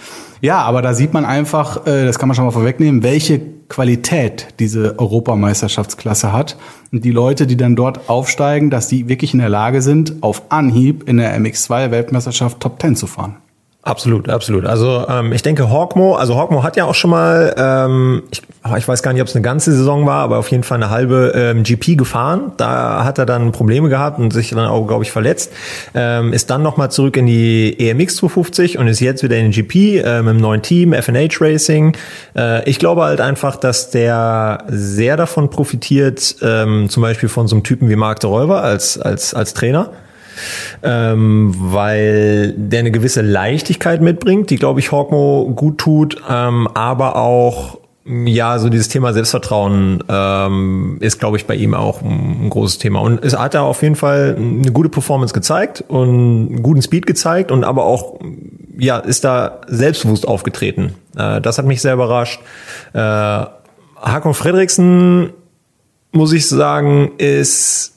Ja, aber da sieht man einfach, äh, das kann man schon mal vorwegnehmen, welche Qualität diese Europameisterschaftsklasse hat. Und die Leute, die dann dort aufsteigen, dass die wirklich in der Lage sind, auf Anhieb in der MX2-Weltmeisterschaft Top 10 zu fahren. Absolut, absolut. Also ähm, ich denke Hawkmo, also Hawkmo hat ja auch schon mal, ähm, ich, ich weiß gar nicht, ob es eine ganze Saison war, aber auf jeden Fall eine halbe ähm, GP gefahren. Da hat er dann Probleme gehabt und sich dann auch, glaube ich, verletzt. Ähm, ist dann nochmal zurück in die EMX 250 und ist jetzt wieder in den GP ähm, im neuen Team, FNH Racing. Äh, ich glaube halt einfach, dass der sehr davon profitiert, ähm, zum Beispiel von so einem Typen wie Mark de Räuber als, als, als Trainer ähm, weil der eine gewisse Leichtigkeit mitbringt, die, glaube ich, Hawkmo gut tut, ähm, aber auch ja, so dieses Thema Selbstvertrauen ähm, ist, glaube ich, bei ihm auch ein, großes Thema. Und es hat da auf jeden Fall eine gute Performance gezeigt und einen guten Speed gezeigt und aber auch, ja, ist da selbstbewusst aufgetreten. Äh, das hat mich sehr überrascht. Äh, Hakon Fredriksen, muss ich sagen, ist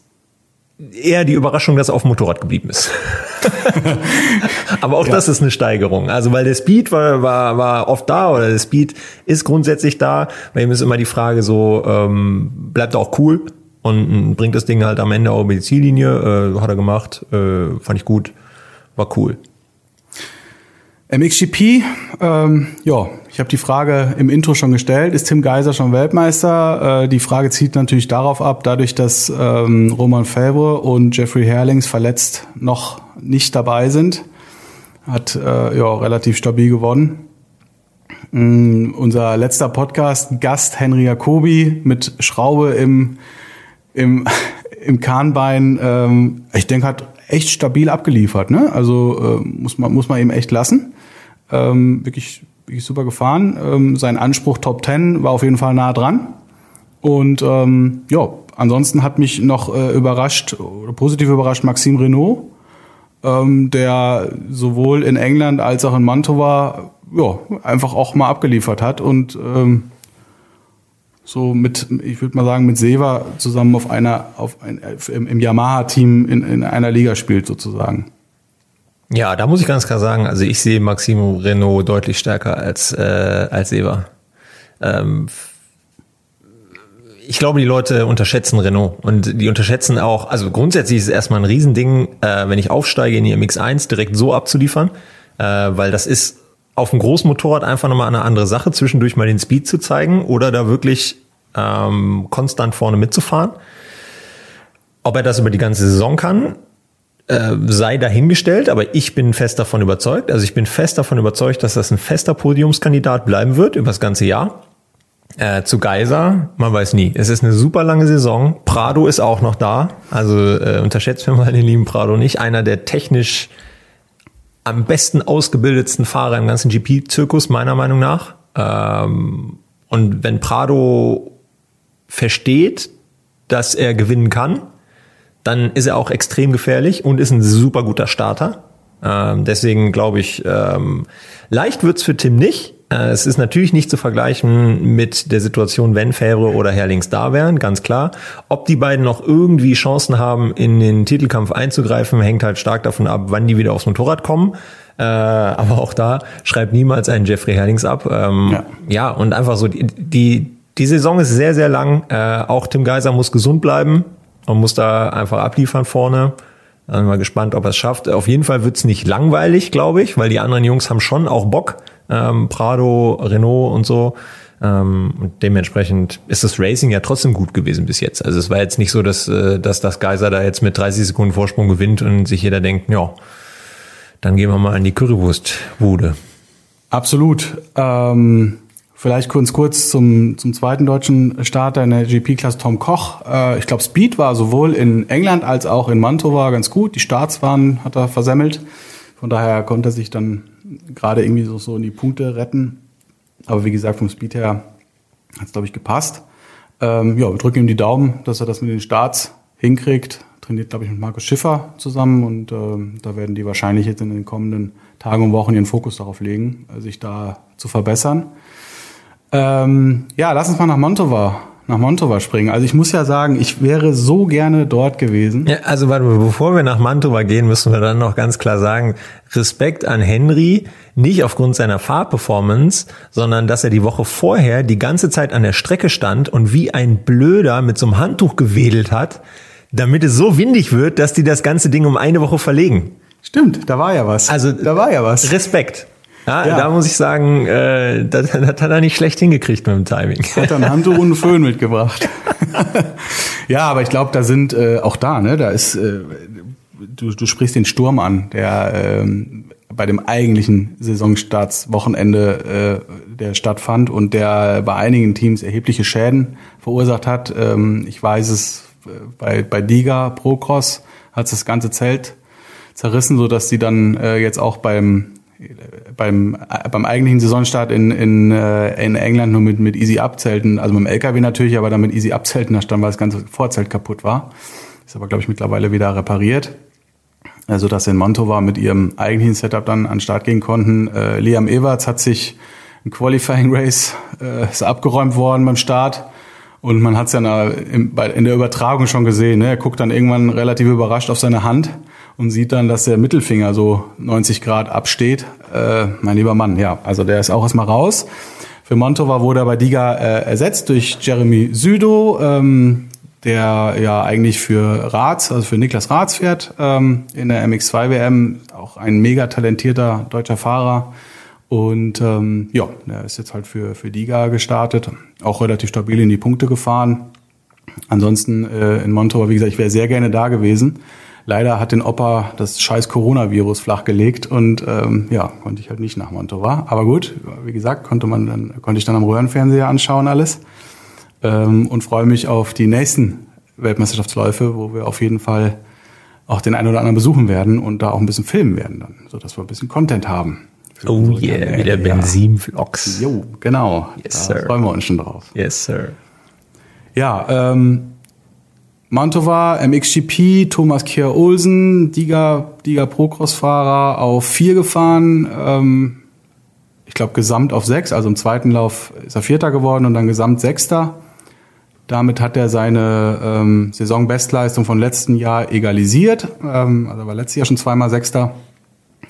eher die Überraschung, dass er auf dem Motorrad geblieben ist. Aber auch ja. das ist eine Steigerung. Also weil der Speed war, war, war oft da oder der Speed ist grundsätzlich da. Bei ihm ist immer die Frage so, ähm, bleibt er auch cool und bringt das Ding halt am Ende auch über die Ziellinie. Äh, hat er gemacht, äh, fand ich gut, war cool. MXGP, ähm, ja, ich habe die Frage im Intro schon gestellt. Ist Tim Geiser schon Weltmeister? Äh, die Frage zieht natürlich darauf ab, dadurch, dass ähm, Roman Felbre und Jeffrey Herlings verletzt noch nicht dabei sind. Hat äh, ja relativ stabil gewonnen. Ähm, unser letzter Podcast, Gast Henry Jacobi mit Schraube im, im, im Kahnbein, ähm, ich denke, hat echt stabil abgeliefert. Ne? Also äh, muss, man, muss man eben echt lassen ähm, wirklich, wirklich super gefahren. Ähm, sein Anspruch Top 10 war auf jeden Fall nah dran. Und ähm, ja, ansonsten hat mich noch äh, überrascht, oder positiv überrascht, Maxime Renault, ähm, der sowohl in England als auch in Mantova ja, einfach auch mal abgeliefert hat und ähm, so mit, ich würde mal sagen, mit Seva zusammen auf einer, auf ein, im, im Yamaha-Team in, in einer Liga spielt sozusagen. Ja, da muss ich ganz klar sagen, also ich sehe Maximo Renault deutlich stärker als, äh, als Eva. Ähm, ich glaube, die Leute unterschätzen Renault und die unterschätzen auch, also grundsätzlich ist es erstmal ein Riesending, äh, wenn ich aufsteige in die MX1 direkt so abzuliefern, äh, weil das ist auf dem großen Motorrad einfach nochmal eine andere Sache, zwischendurch mal den Speed zu zeigen oder da wirklich ähm, konstant vorne mitzufahren. Ob er das über die ganze Saison kann, äh, sei dahingestellt, aber ich bin fest davon überzeugt. Also ich bin fest davon überzeugt, dass das ein fester Podiumskandidat bleiben wird über das ganze Jahr. Äh, zu Geiser, man weiß nie. Es ist eine super lange Saison. Prado ist auch noch da. Also äh, unterschätzt mir mal den lieben Prado nicht. Einer der technisch am besten ausgebildetsten Fahrer im ganzen GP-Zirkus, meiner Meinung nach. Ähm, und wenn Prado versteht, dass er gewinnen kann, dann ist er auch extrem gefährlich und ist ein super guter Starter. Ähm, deswegen glaube ich, ähm, leicht wird's für Tim nicht. Äh, es ist natürlich nicht zu vergleichen mit der Situation, wenn Fähre oder Herrlings da wären, ganz klar. Ob die beiden noch irgendwie Chancen haben, in den Titelkampf einzugreifen, hängt halt stark davon ab, wann die wieder aufs Motorrad kommen. Äh, aber auch da schreibt niemals einen Jeffrey Herlings ab. Ähm, ja. ja, und einfach so, die, die, die Saison ist sehr, sehr lang. Äh, auch Tim Geiser muss gesund bleiben und muss da einfach abliefern vorne. Dann mal gespannt, ob er es schafft. Auf jeden Fall wird's nicht langweilig, glaube ich, weil die anderen Jungs haben schon auch Bock. Ähm, Prado, Renault und so. Ähm, und dementsprechend ist das Racing ja trotzdem gut gewesen bis jetzt. Also es war jetzt nicht so, dass, äh, dass das Geiser da jetzt mit 30 Sekunden Vorsprung gewinnt und sich jeder denkt, ja, dann gehen wir mal an die Currywurstbude. Absolut. Ähm Vielleicht kurz kurz zum, zum zweiten deutschen Starter in der GP-Klasse Tom Koch. Äh, ich glaube, Speed war sowohl in England als auch in Mantova ganz gut. Die Starts waren, hat er versemmelt. Von daher konnte er sich dann gerade irgendwie so, so in die Punkte retten. Aber wie gesagt, vom Speed her hat es, glaube ich, gepasst. Ähm, ja, wir drücken ihm die Daumen, dass er das mit den Starts hinkriegt. Trainiert, glaube ich, mit Markus Schiffer zusammen und ähm, da werden die wahrscheinlich jetzt in den kommenden Tagen und Wochen ihren Fokus darauf legen, sich da zu verbessern. Ähm, ja, lass uns mal nach Montova nach Montova springen. Also ich muss ja sagen, ich wäre so gerne dort gewesen. Ja, also warte, bevor wir nach Mantova gehen, müssen wir dann noch ganz klar sagen, Respekt an Henry, nicht aufgrund seiner Fahrperformance, sondern dass er die Woche vorher die ganze Zeit an der Strecke stand und wie ein Blöder mit so einem Handtuch gewedelt hat, damit es so windig wird, dass die das ganze Ding um eine Woche verlegen. Stimmt, da war ja was. Also da war ja was. Respekt. Ja, ja, da muss ich sagen, äh, das, das hat er nicht schlecht hingekriegt mit dem Timing. Hat dann Handtuch und Föhn mitgebracht. ja, aber ich glaube, da sind äh, auch da, ne, da ist, äh, du, du sprichst den Sturm an, der ähm, bei dem eigentlichen Saisonstartswochenende äh, der stattfand und der bei einigen Teams erhebliche Schäden verursacht hat. Ähm, ich weiß es äh, bei, bei Diga Procross hat das ganze Zelt zerrissen, so dass die dann äh, jetzt auch beim beim, beim eigentlichen Saisonstart in, in, äh, in England nur mit, mit Easy Up-Zelten, also mit dem LKW natürlich, aber dann mit Easy Up-Zelten da stand, weil das ganze Vorzelt kaputt war. Ist aber, glaube ich, mittlerweile wieder repariert. Also, dass in Mantova mit ihrem eigentlichen Setup dann an den Start gehen konnten. Äh, Liam Everts hat sich im Qualifying Race äh, ist abgeräumt worden beim Start. Und man hat es ja in der Übertragung schon gesehen. Ne? Er guckt dann irgendwann relativ überrascht auf seine Hand und sieht dann, dass der Mittelfinger so 90 Grad absteht. Äh, mein lieber Mann, ja, also der ist auch erstmal raus. Für Montova wurde er bei Diga äh, ersetzt durch Jeremy Südo, ähm, der ja eigentlich für Rats, also für Niklas Rats fährt ähm, in der MX2 WM, auch ein mega talentierter deutscher Fahrer. Und ähm, ja, der ist jetzt halt für, für Diga gestartet, auch relativ stabil in die Punkte gefahren. Ansonsten äh, in Montova, wie gesagt, ich wäre sehr gerne da gewesen. Leider hat den Opa das scheiß Coronavirus flachgelegt und ähm, ja, konnte ich halt nicht nach Montova. Aber gut, wie gesagt, konnte man dann, konnte ich dann am Röhrenfernseher anschauen alles. Ähm, und freue mich auf die nächsten Weltmeisterschaftsläufe, wo wir auf jeden Fall auch den einen oder anderen besuchen werden und da auch ein bisschen filmen werden dann, sodass wir ein bisschen Content haben. Oh yeah, wieder Benzinvlogs. Jo, genau. Yes, da sir. freuen wir uns schon drauf. Yes, sir. Ja, ähm, Mantova, MXGP, Thomas Kier Olsen, Diga, Diga Procross-Fahrer auf vier gefahren. Ähm, ich glaube gesamt auf sechs, also im zweiten Lauf ist er Vierter geworden und dann gesamt Sechster. Damit hat er seine ähm, Saisonbestleistung von letzten Jahr egalisiert. Ähm, also war letztes Jahr schon zweimal Sechster.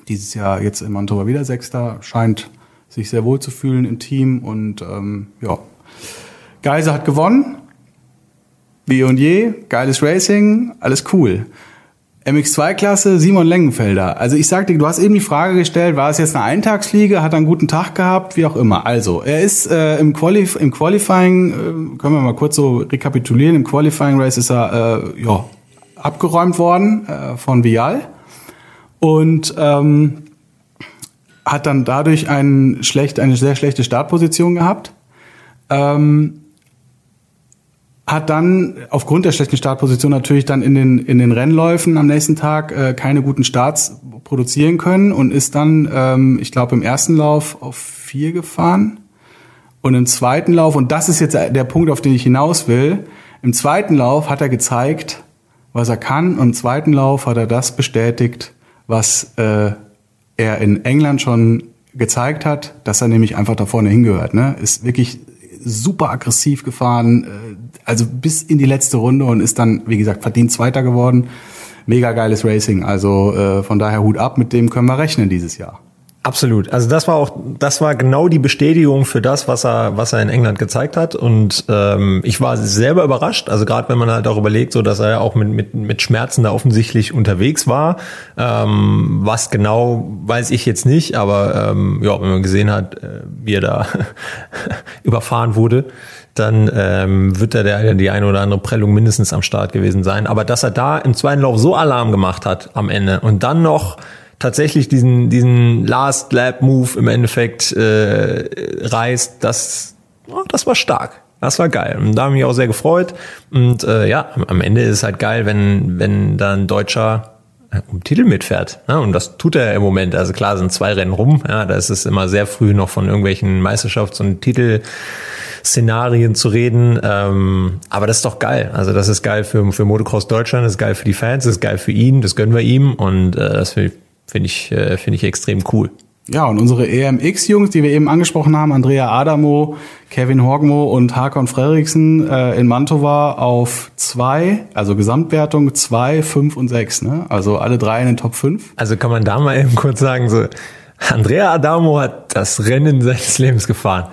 Dieses Jahr jetzt in Mantova wieder Sechster. Scheint sich sehr wohl zu fühlen im Team und ähm, ja. Geiser hat gewonnen wie und je, geiles Racing, alles cool. MX2-Klasse, Simon Lengenfelder. Also ich sagte, du hast eben die Frage gestellt, war es jetzt eine Eintagsfliege, hat er einen guten Tag gehabt, wie auch immer. Also, er ist äh, im, Qualif im Qualifying, äh, können wir mal kurz so rekapitulieren, im Qualifying Race ist er äh, ja, abgeräumt worden äh, von Vial und ähm, hat dann dadurch ein schlecht, eine sehr schlechte Startposition gehabt. Ähm, hat dann aufgrund der schlechten Startposition natürlich dann in den, in den Rennläufen am nächsten Tag äh, keine guten Starts produzieren können und ist dann, ähm, ich glaube, im ersten Lauf auf vier gefahren und im zweiten Lauf, und das ist jetzt der Punkt, auf den ich hinaus will, im zweiten Lauf hat er gezeigt, was er kann und im zweiten Lauf hat er das bestätigt, was äh, er in England schon gezeigt hat, dass er nämlich einfach da vorne hingehört. Ne? Ist wirklich super aggressiv gefahren, äh, also bis in die letzte Runde und ist dann, wie gesagt, verdient Zweiter geworden. Mega geiles Racing. Also äh, von daher Hut ab, mit dem können wir rechnen dieses Jahr. Absolut. Also das war auch, das war genau die Bestätigung für das, was er, was er in England gezeigt hat. Und ähm, ich war selber überrascht. Also gerade wenn man halt auch überlegt, so dass er ja auch mit, mit, mit Schmerzen da offensichtlich unterwegs war. Ähm, was genau, weiß ich jetzt nicht. Aber ähm, ja, wenn man gesehen hat, äh, wie er da überfahren wurde, dann ähm, wird da der, die eine oder andere Prellung mindestens am Start gewesen sein. Aber dass er da im zweiten Lauf so Alarm gemacht hat am Ende und dann noch tatsächlich diesen, diesen Last Lap Move im Endeffekt äh, reißt, das, oh, das war stark. Das war geil. Und da habe ich mich auch sehr gefreut. Und äh, ja, am Ende ist es halt geil, wenn, wenn da ein Deutscher um Titel mitfährt. Ja, und das tut er im Moment. Also klar sind zwei Rennen rum. Ja, da ist es immer sehr früh noch von irgendwelchen Meisterschafts- und Titelszenarien zu reden. Ähm, aber das ist doch geil. Also das ist geil für, für Motocross Deutschland, das ist geil für die Fans, das ist geil für ihn, das gönnen wir ihm. Und äh, das finde ich ich, äh, finde ich extrem cool. Ja, und unsere EMX-Jungs, die wir eben angesprochen haben, Andrea Adamo, Kevin Horgmo und Hakon Freriksen äh, in Mantova auf zwei, also Gesamtwertung zwei, fünf und sechs, ne? Also alle drei in den Top 5. Also kann man da mal eben kurz sagen, so, Andrea Adamo hat das Rennen seines Lebens gefahren.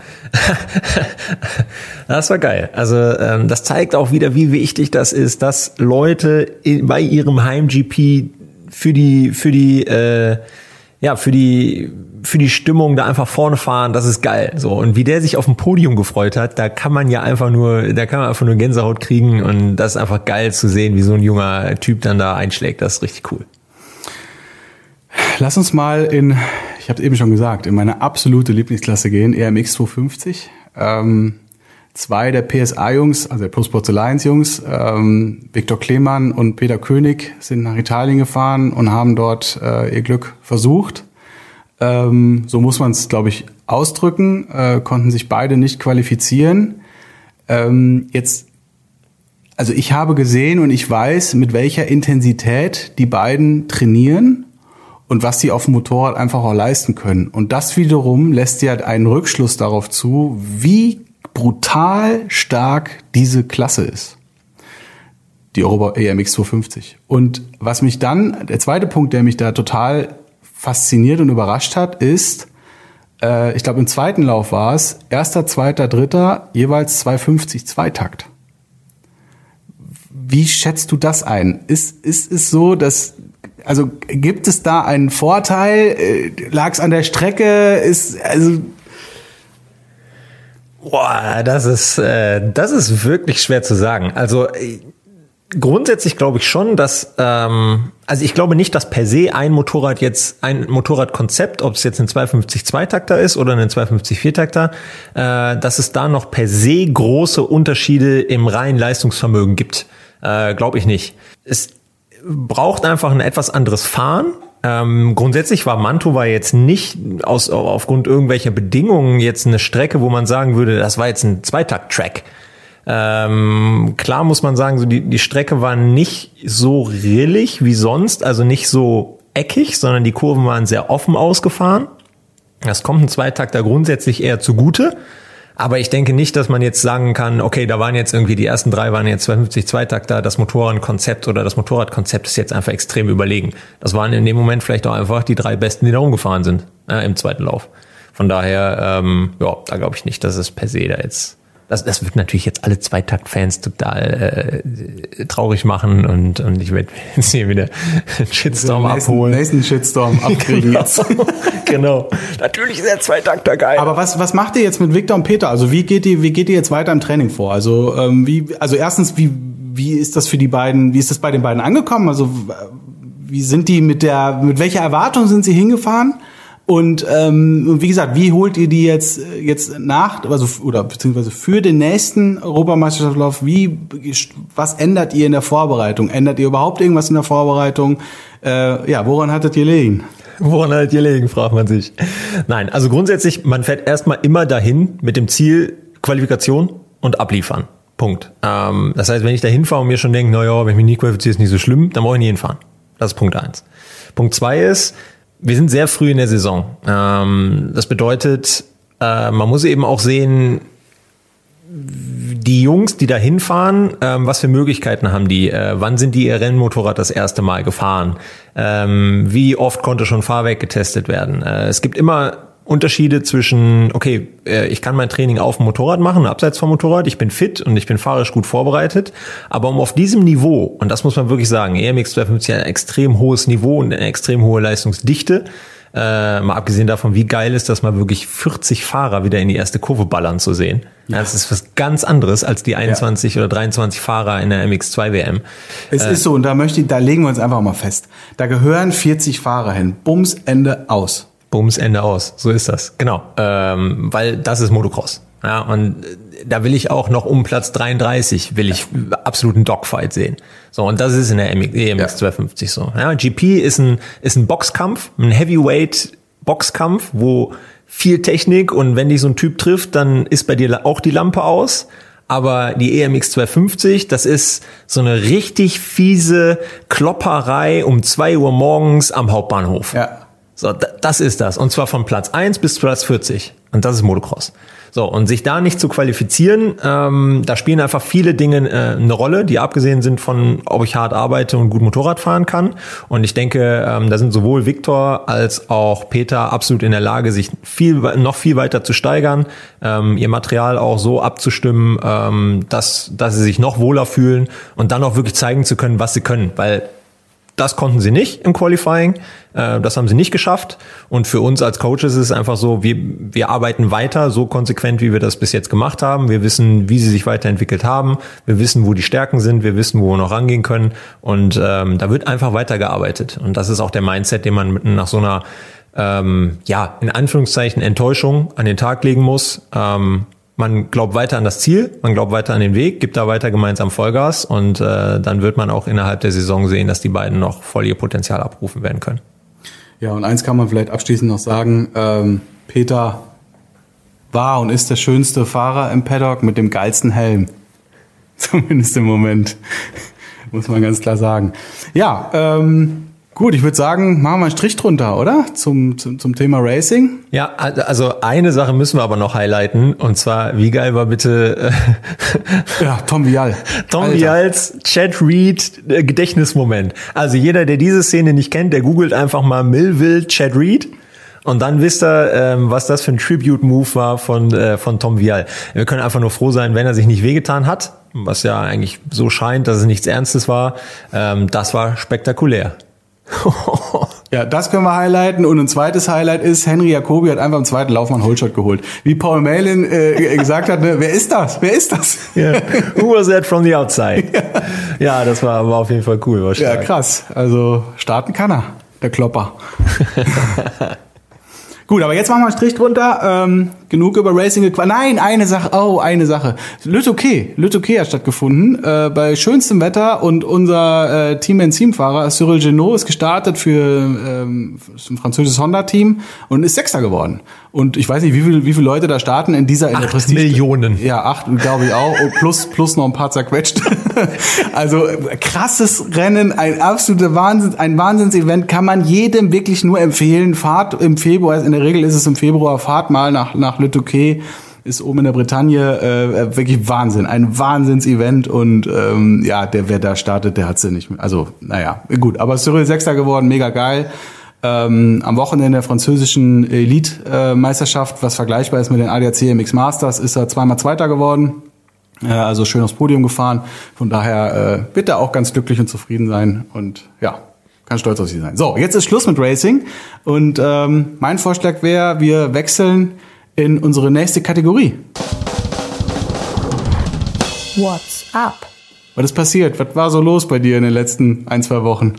das war geil. Also ähm, das zeigt auch wieder, wie wichtig das ist, dass Leute in, bei ihrem Heim-GP für die, für die, äh, ja, für die, für die Stimmung da einfach vorne fahren, das ist geil. So. Und wie der sich auf dem Podium gefreut hat, da kann man ja einfach nur, da kann man einfach nur Gänsehaut kriegen und das ist einfach geil zu sehen, wie so ein junger Typ dann da einschlägt. Das ist richtig cool. Lass uns mal in, ich habe eben schon gesagt, in meine absolute Lieblingsklasse gehen, EMX 250. Ähm, zwei der PSA-Jungs, also der Plus Sports Alliance-Jungs, ähm, Viktor Klemann und Peter König, sind nach Italien gefahren und haben dort äh, ihr Glück versucht. Ähm, so muss man es, glaube ich, ausdrücken, äh, konnten sich beide nicht qualifizieren. Ähm, jetzt, also ich habe gesehen und ich weiß, mit welcher Intensität die beiden trainieren und was sie auf dem Motorrad einfach auch leisten können. Und das wiederum lässt ja einen Rückschluss darauf zu, wie brutal stark diese Klasse ist. Die Europa EMX 250. Und was mich dann, der zweite Punkt, der mich da total fasziniert und überrascht hat, ist, äh, ich glaube im zweiten Lauf war es, erster, zweiter, dritter, jeweils 250 Zweitakt. Wie schätzt du das ein? Ist, ist es so, dass also gibt es da einen Vorteil? Äh, Lag es an der Strecke? Ist also Boah, das ist, äh, das ist wirklich schwer zu sagen. Also äh, grundsätzlich glaube ich schon, dass, ähm, also ich glaube nicht, dass per se ein Motorrad jetzt, ein Motorradkonzept, ob es jetzt ein 250 Zweitakter ist oder ein 250 Viertakter, äh, dass es da noch per se große Unterschiede im reinen Leistungsvermögen gibt. Äh, glaube ich nicht. Es braucht einfach ein etwas anderes Fahren ähm, grundsätzlich war Mantova jetzt nicht aus, aufgrund irgendwelcher Bedingungen jetzt eine Strecke, wo man sagen würde, das war jetzt ein Zweitakt-Track. Ähm, klar muss man sagen, so die, die Strecke war nicht so rillig wie sonst, also nicht so eckig, sondern die Kurven waren sehr offen ausgefahren. Das kommt ein Zweitakter grundsätzlich eher zugute. Aber ich denke nicht, dass man jetzt sagen kann, okay, da waren jetzt irgendwie die ersten drei waren jetzt 250 Zweitakter, das Motorradkonzept oder das Motorradkonzept ist jetzt einfach extrem überlegen. Das waren in dem Moment vielleicht auch einfach die drei besten, die da rumgefahren sind äh, im zweiten Lauf. Von daher, ähm, ja, da glaube ich nicht, dass es per se da jetzt das, das wird natürlich jetzt alle Zweitakt-Fans total äh, traurig machen und, und ich werde jetzt hier wieder einen Shitstorm den nächsten, abholen. Nächsten Shitstorm abkriegen genau. jetzt. genau. Natürlich ist der Zweitakter geil. Aber was, was macht ihr jetzt mit Victor und Peter? Also wie geht ihr, wie geht ihr jetzt weiter im Training vor? Also, ähm, wie, also erstens, wie, wie ist das für die beiden, wie ist das bei den beiden angekommen? Also, wie sind die mit der, mit welcher Erwartung sind sie hingefahren? Und ähm, wie gesagt, wie holt ihr die jetzt jetzt nach, also oder beziehungsweise für den nächsten Europameisterschaftslauf? Wie was ändert ihr in der Vorbereitung? Ändert ihr überhaupt irgendwas in der Vorbereitung? Äh, ja, woran hattet ihr liegen? Woran hattet ihr liegen, fragt man sich. Nein, also grundsätzlich, man fährt erstmal immer dahin mit dem Ziel Qualifikation und abliefern. Punkt. Ähm, das heißt, wenn ich da hinfahre und mir schon denke, naja, wenn ich mich nicht qualifiziere, ist nicht so schlimm, dann brauche ich nie hinfahren. Das ist Punkt eins. Punkt zwei ist, wir sind sehr früh in der Saison. Ähm, das bedeutet, äh, man muss eben auch sehen, die Jungs, die da hinfahren, ähm, was für Möglichkeiten haben die? Äh, wann sind die ihr Rennmotorrad das erste Mal gefahren? Ähm, wie oft konnte schon Fahrwerk getestet werden? Äh, es gibt immer Unterschiede zwischen, okay, äh, ich kann mein Training auf dem Motorrad machen, abseits vom Motorrad, ich bin fit und ich bin fahrisch gut vorbereitet, aber um auf diesem Niveau, und das muss man wirklich sagen, EMX 250 hat ein extrem hohes Niveau und eine extrem hohe Leistungsdichte, äh, mal abgesehen davon, wie geil ist das mal wirklich 40 Fahrer wieder in die erste Kurve ballern zu sehen. Ja. Das ist was ganz anderes als die 21 ja. oder 23 Fahrer in der MX2 WM. Es äh, ist so, und da möchte ich, da legen wir uns einfach mal fest. Da gehören 40 Fahrer hin. Bums, Ende aus. Bums, Ende aus. So ist das. Genau. Ähm, weil das ist Motocross. Ja, und da will ich auch noch um Platz 33 will ich ja. absoluten Dogfight sehen. So, und das ist in der EMX ja. 250 so. Ja, GP ist ein, ist ein Boxkampf, ein Heavyweight Boxkampf, wo viel Technik und wenn dich so ein Typ trifft, dann ist bei dir auch die Lampe aus. Aber die EMX 250, das ist so eine richtig fiese Klopperei um zwei Uhr morgens am Hauptbahnhof. Ja. So, das ist das. Und zwar von Platz 1 bis Platz 40. Und das ist Motocross. So, und sich da nicht zu qualifizieren, ähm, da spielen einfach viele Dinge äh, eine Rolle, die abgesehen sind von, ob ich hart arbeite und gut Motorrad fahren kann. Und ich denke, ähm, da sind sowohl Viktor als auch Peter absolut in der Lage, sich viel, noch viel weiter zu steigern, ähm, ihr Material auch so abzustimmen, ähm, dass, dass sie sich noch wohler fühlen und dann auch wirklich zeigen zu können, was sie können. Weil das konnten sie nicht im Qualifying. Äh, das haben sie nicht geschafft. Und für uns als Coaches ist es einfach so, wir, wir arbeiten weiter so konsequent, wie wir das bis jetzt gemacht haben. Wir wissen, wie sie sich weiterentwickelt haben. Wir wissen, wo die Stärken sind. Wir wissen, wo wir noch rangehen können. Und ähm, da wird einfach weitergearbeitet. Und das ist auch der Mindset, den man nach so einer ähm, ja, in Anführungszeichen Enttäuschung an den Tag legen muss. Ähm, man glaubt weiter an das Ziel, man glaubt weiter an den Weg, gibt da weiter gemeinsam Vollgas und äh, dann wird man auch innerhalb der Saison sehen, dass die beiden noch voll ihr Potenzial abrufen werden können. Ja, und eins kann man vielleicht abschließend noch sagen, ähm, Peter war und ist der schönste Fahrer im Paddock mit dem geilsten Helm. Zumindest im Moment, muss man ganz klar sagen. Ja, ähm, Gut, ich würde sagen, machen wir einen Strich drunter, oder? Zum, zum, zum Thema Racing. Ja, also eine Sache müssen wir aber noch highlighten. Und zwar, wie geil war bitte äh, ja, Tom Vial. Tom Alter. Vials Chad Reed äh, Gedächtnismoment. Also jeder, der diese Szene nicht kennt, der googelt einfach mal Millville Chad Reed. Und dann wisst ihr, ähm, was das für ein Tribute-Move war von, äh, von Tom Vial. Wir können einfach nur froh sein, wenn er sich nicht wehgetan hat, was ja eigentlich so scheint, dass es nichts Ernstes war. Ähm, das war spektakulär. ja, das können wir highlighten. Und ein zweites Highlight ist, Henry Jacobi hat einfach im zweiten Lauf mal einen Holshot geholt. Wie Paul Malin äh, gesagt hat, ne, wer ist das? Wer ist das? Yeah. Who was that from the outside? ja, das war, war auf jeden Fall cool. War ja, krass. Also starten kann er, der Klopper. Gut, aber jetzt machen wir einen Strich drunter. Ähm, genug über Racing gequatscht. Nein, eine Sache. Oh, eine Sache. Lütokay. Lütokay hat stattgefunden. Äh, bei schönstem Wetter und unser äh, Team Enzymfahrer Cyril Genot ist gestartet für ähm, ein französisches Honda-Team und ist Sechster geworden. Und ich weiß nicht, wie viele wie viele Leute da starten in dieser in acht Millionen. Ja, acht, glaube ich auch. Und plus, plus noch ein paar zerquetscht. also krasses Rennen, ein absoluter Wahnsinn, ein Wahnsinnsevent kann man jedem wirklich nur empfehlen. Fahrt im Februar, in der Regel ist es im Februar, fahrt mal nach, nach Le Touquet ist oben in der Bretagne äh, wirklich Wahnsinn, ein Wahnsinnsevent und ähm, ja, der wer da startet, der hat sie nicht mehr. Also naja, gut, aber Cyril Sechster geworden, mega geil. Ähm, am Wochenende der französischen Elite-Meisterschaft, was vergleichbar ist mit den ADAC MX Masters, ist er zweimal Zweiter geworden. Äh, also schön aufs Podium gefahren. Von daher äh, wird er auch ganz glücklich und zufrieden sein und ja, kann stolz auf sie sein. So, jetzt ist Schluss mit Racing und ähm, mein Vorschlag wäre, wir wechseln in unsere nächste Kategorie. What's up? Was ist passiert? Was war so los bei dir in den letzten ein, zwei Wochen?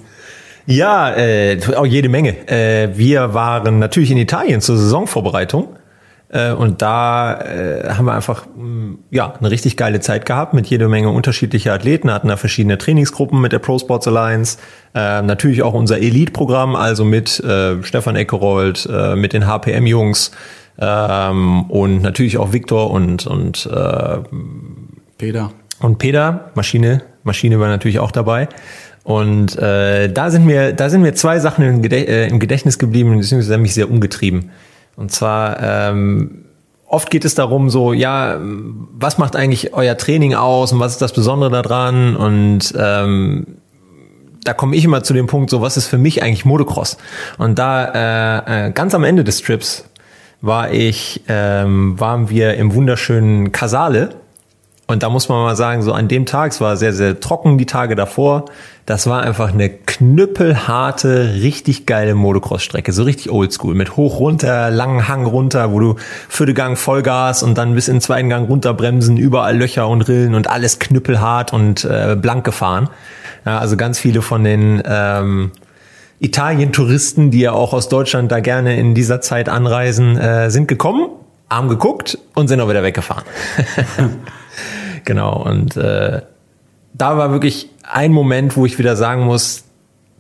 Ja, äh, auch jede Menge. Äh, wir waren natürlich in Italien zur Saisonvorbereitung. Äh, und da äh, haben wir einfach mh, mm, ja eine richtig geile Zeit gehabt mit jede Menge unterschiedlicher Athleten, hatten da verschiedene Trainingsgruppen mit der Pro Sports Alliance, äh, natürlich auch unser Elite-Programm, also mit äh, Stefan Eckerold, äh, mit den HPM-Jungs ähm, und natürlich auch Viktor und und äh, Peter und Peter Maschine Maschine war natürlich auch dabei Und äh, da sind mir, da sind mir zwei Sachen im, Gedächt, äh, im Gedächtnis geblieben, beziehungsweise haben mich sehr umgetrieben. Und zwar ähm, oft geht es darum, so, ja, was macht eigentlich euer Training aus und was ist das Besondere daran? Und ähm, da komme ich immer zu dem Punkt, so, was ist für mich eigentlich Motocross? Und da äh, äh, ganz am Ende des Trips war ich, ähm, waren wir im wunderschönen Casale und da muss man mal sagen, so an dem Tag, es war sehr, sehr trocken die Tage davor, das war einfach eine knüppelharte, richtig geile Motocross-Strecke, so richtig oldschool, mit hoch runter, langen Hang runter, wo du den Gang Vollgas und dann bis in den zweiten Gang runterbremsen, überall Löcher und Rillen und alles knüppelhart und äh, blank gefahren. Ja, also ganz viele von den ähm, Italien-Touristen, die ja auch aus Deutschland da gerne in dieser Zeit anreisen, äh, sind gekommen, haben geguckt und sind auch wieder weggefahren. Genau, und äh, da war wirklich ein Moment, wo ich wieder sagen muss,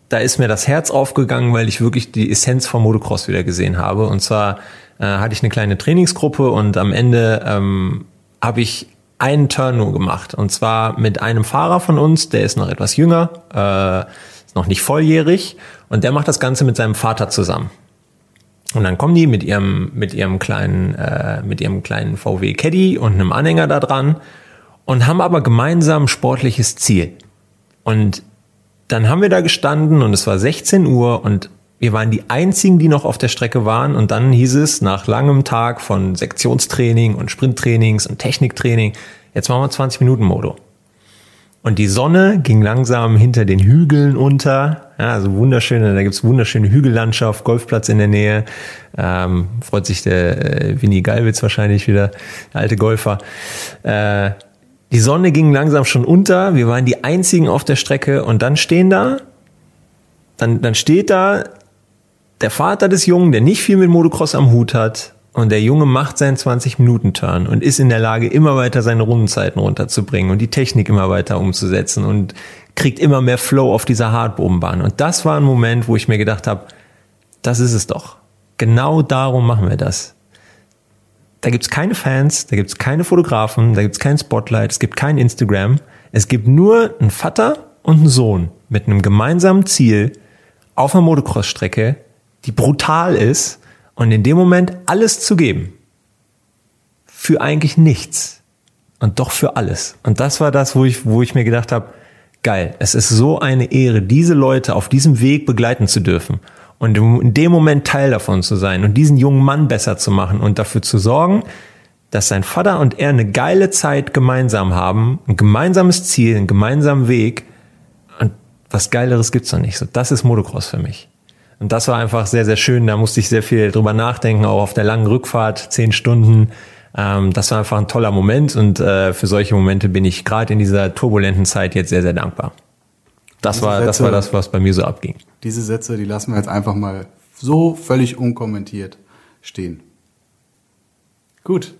da ist mir das Herz aufgegangen, weil ich wirklich die Essenz vom Motocross wieder gesehen habe. Und zwar äh, hatte ich eine kleine Trainingsgruppe und am Ende ähm, habe ich einen Turn nur gemacht. Und zwar mit einem Fahrer von uns, der ist noch etwas jünger, äh, ist noch nicht volljährig und der macht das Ganze mit seinem Vater zusammen. Und dann kommen die mit ihrem, mit ihrem kleinen, äh, mit ihrem kleinen VW Caddy und einem Anhänger da dran und haben aber gemeinsam ein sportliches Ziel. Und dann haben wir da gestanden und es war 16 Uhr und wir waren die einzigen, die noch auf der Strecke waren. Und dann hieß es nach langem Tag von Sektionstraining und Sprinttrainings und Techniktraining, jetzt machen wir 20 Minuten Modo. Und die Sonne ging langsam hinter den Hügeln unter. Ja, also wunderschöne, da gibt's wunderschöne Hügellandschaft, Golfplatz in der Nähe. Ähm, freut sich der äh, Winnie Geilwitz wahrscheinlich wieder, der alte Golfer. Äh, die Sonne ging langsam schon unter, wir waren die einzigen auf der Strecke und dann stehen da, dann, dann steht da der Vater des Jungen, der nicht viel mit Motocross am Hut hat und der Junge macht seinen 20-Minuten-Turn und ist in der Lage, immer weiter seine Rundenzeiten runterzubringen und die Technik immer weiter umzusetzen und kriegt immer mehr Flow auf dieser Hartbodenbahn. Und das war ein Moment, wo ich mir gedacht habe, das ist es doch. Genau darum machen wir das. Da gibt's keine Fans, da gibt's keine Fotografen, da gibt's kein Spotlight, es gibt kein Instagram. Es gibt nur einen Vater und einen Sohn mit einem gemeinsamen Ziel auf einer Motocross-Strecke, die brutal ist und in dem Moment alles zu geben. Für eigentlich nichts. Und doch für alles. Und das war das, wo ich, wo ich mir gedacht habe, geil, es ist so eine Ehre, diese Leute auf diesem Weg begleiten zu dürfen und in dem Moment Teil davon zu sein und diesen jungen Mann besser zu machen und dafür zu sorgen, dass sein Vater und er eine geile Zeit gemeinsam haben, ein gemeinsames Ziel, einen gemeinsamen Weg und was Geileres gibt's noch nicht. So, das ist Motocross für mich. Und das war einfach sehr, sehr schön. Da musste ich sehr viel drüber nachdenken, auch auf der langen Rückfahrt, zehn Stunden. Ähm, das war einfach ein toller Moment und äh, für solche Momente bin ich gerade in dieser turbulenten Zeit jetzt sehr, sehr dankbar. Das war, das war das, was bei mir so abging. Diese Sätze, die lassen wir jetzt einfach mal so völlig unkommentiert stehen. Gut.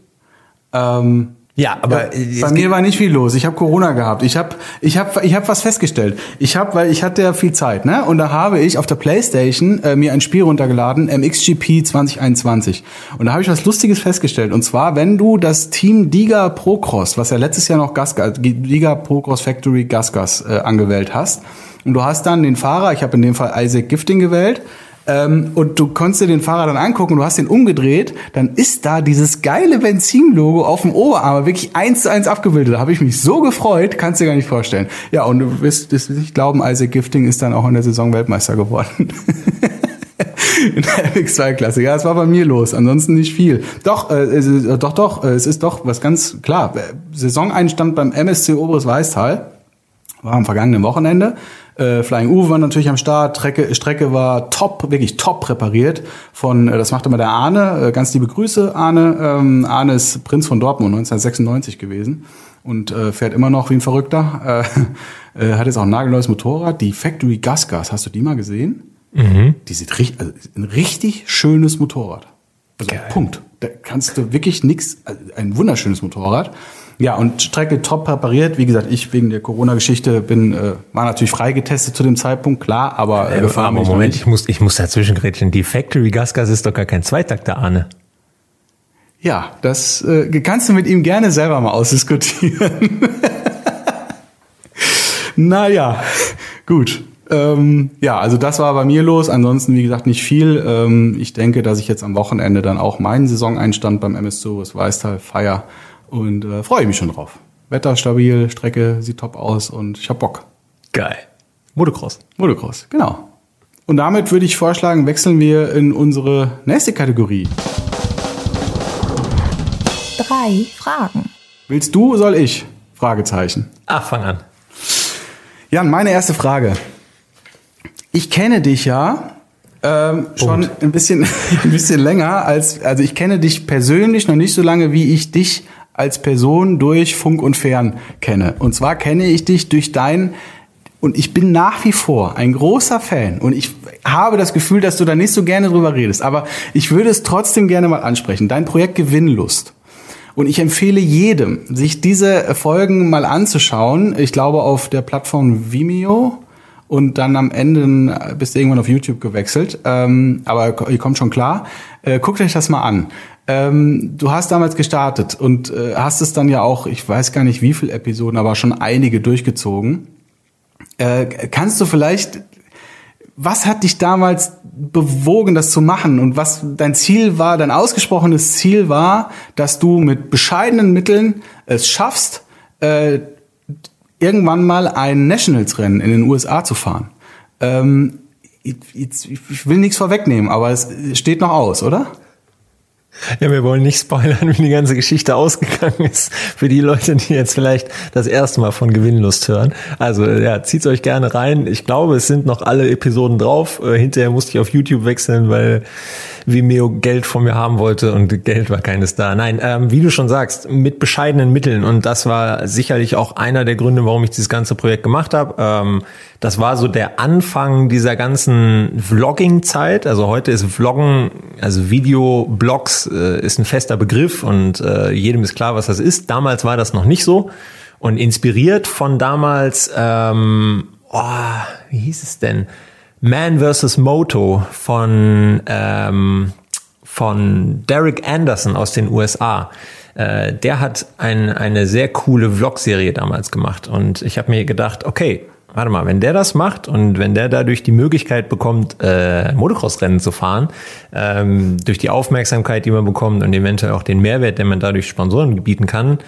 Ähm, ja, aber ja, bei mir war nicht viel los. Ich habe Corona gehabt. Ich habe ich habe ich habe was festgestellt. Ich habe weil ich hatte ja viel Zeit, ne? Und da habe ich auf der PlayStation äh, mir ein Spiel runtergeladen, MXGP 2021. Und da habe ich was lustiges festgestellt und zwar, wenn du das Team Diga Procross, was ja letztes Jahr noch Gasgas Diga Procross Factory Gasgas äh, angewählt hast, und du hast dann den Fahrer, ich habe in dem Fall Isaac Gifting gewählt, ähm, und du konntest dir den Fahrer dann angucken, du hast den umgedreht, dann ist da dieses geile Benzin-Logo auf dem Oberarm wirklich eins zu eins abgebildet. Da habe ich mich so gefreut, kannst du dir gar nicht vorstellen. Ja, und du wirst es nicht glauben, Isaac Gifting ist dann auch in der Saison Weltmeister geworden. in der MX2-Klasse. Ja, es war bei mir los, ansonsten nicht viel. Doch, äh, ist, doch, doch, äh, es ist doch was ganz klar. Saisoneinstand beim MSC Oberes Weißtal war am vergangenen Wochenende. Äh, Flying Uwe war natürlich am Start. Strecke, Strecke war top, wirklich top präpariert von, äh, das macht immer der Arne. Äh, ganz liebe Grüße, Arne. Ähm, Arne ist Prinz von Dortmund, 1996 gewesen und äh, fährt immer noch wie ein Verrückter. Äh, äh, hat jetzt auch ein nagelneues Motorrad. Die Factory Gas Gas, hast du die mal gesehen? Mhm. Die sieht richtig, also ein richtig schönes Motorrad. Also Geil. Punkt. Da kannst du wirklich nix, also ein wunderschönes Motorrad. Ja, und Strecke top präpariert. Wie gesagt, ich wegen der Corona-Geschichte bin, äh, war natürlich freigetestet zu dem Zeitpunkt, klar, aber äh, gefahren. Aber Moment, ich muss, ich muss dazwischen grätschen. Die Factory Gasgas ist doch gar kein Zweitakter, Arne. Ja, das äh, kannst du mit ihm gerne selber mal ausdiskutieren. naja, Gut. Ähm, ja, also das war bei mir los. Ansonsten, wie gesagt, nicht viel. Ähm, ich denke, dass ich jetzt am Wochenende dann auch meinen Saisoneinstand beim MS2 Weißtal feier und äh, freue mich schon drauf. Wetter stabil, Strecke sieht top aus und ich hab Bock. Geil. Motocross. Motocross, genau. Und damit würde ich vorschlagen, wechseln wir in unsere nächste Kategorie. Drei Fragen. Willst du, soll ich? Fragezeichen. Ach, fang an. Jan, meine erste Frage. Ich kenne dich ja ähm, schon ein bisschen, ein bisschen länger als, also ich kenne dich persönlich noch nicht so lange, wie ich dich als Person durch Funk und Fern kenne. Und zwar kenne ich dich durch dein und ich bin nach wie vor ein großer Fan und ich habe das Gefühl, dass du da nicht so gerne drüber redest, aber ich würde es trotzdem gerne mal ansprechen. Dein Projekt Gewinnlust. Und ich empfehle jedem, sich diese Folgen mal anzuschauen. Ich glaube auf der Plattform Vimeo und dann am Ende bist du irgendwann auf YouTube gewechselt. Ähm, aber ihr kommt schon klar. Äh, guckt euch das mal an. Ähm, du hast damals gestartet und äh, hast es dann ja auch, ich weiß gar nicht wie viele Episoden, aber schon einige durchgezogen. Äh, kannst du vielleicht was hat dich damals bewogen, das zu machen? Und was dein Ziel war, dein ausgesprochenes Ziel war, dass du mit bescheidenen Mitteln es schaffst, äh, irgendwann mal ein Nationals-Rennen in den USA zu fahren. Ähm, ich, ich will nichts vorwegnehmen, aber es steht noch aus, oder? Ja, wir wollen nicht spoilern, wie die ganze Geschichte ausgegangen ist. Für die Leute, die jetzt vielleicht das erste Mal von Gewinnlust hören. Also ja, zieht's euch gerne rein. Ich glaube, es sind noch alle Episoden drauf. Äh, hinterher musste ich auf YouTube wechseln, weil Vimeo Geld von mir haben wollte und Geld war keines da. Nein, ähm, wie du schon sagst, mit bescheidenen Mitteln. Und das war sicherlich auch einer der Gründe, warum ich dieses ganze Projekt gemacht habe. Ähm, das war so der Anfang dieser ganzen Vlogging-Zeit. Also heute ist Vloggen, also Video-Blogs äh, ist ein fester Begriff und äh, jedem ist klar, was das ist. Damals war das noch nicht so. Und inspiriert von damals, ähm, oh, wie hieß es denn? Man vs. Moto von, ähm, von Derek Anderson aus den USA. Äh, der hat ein, eine sehr coole Vlog-Serie damals gemacht. Und ich habe mir gedacht, okay, warte mal, wenn der das macht und wenn der dadurch die Möglichkeit bekommt, äh, Motocross-Rennen zu fahren, ähm, durch die Aufmerksamkeit, die man bekommt und eventuell auch den Mehrwert, den man dadurch Sponsoren bieten kann,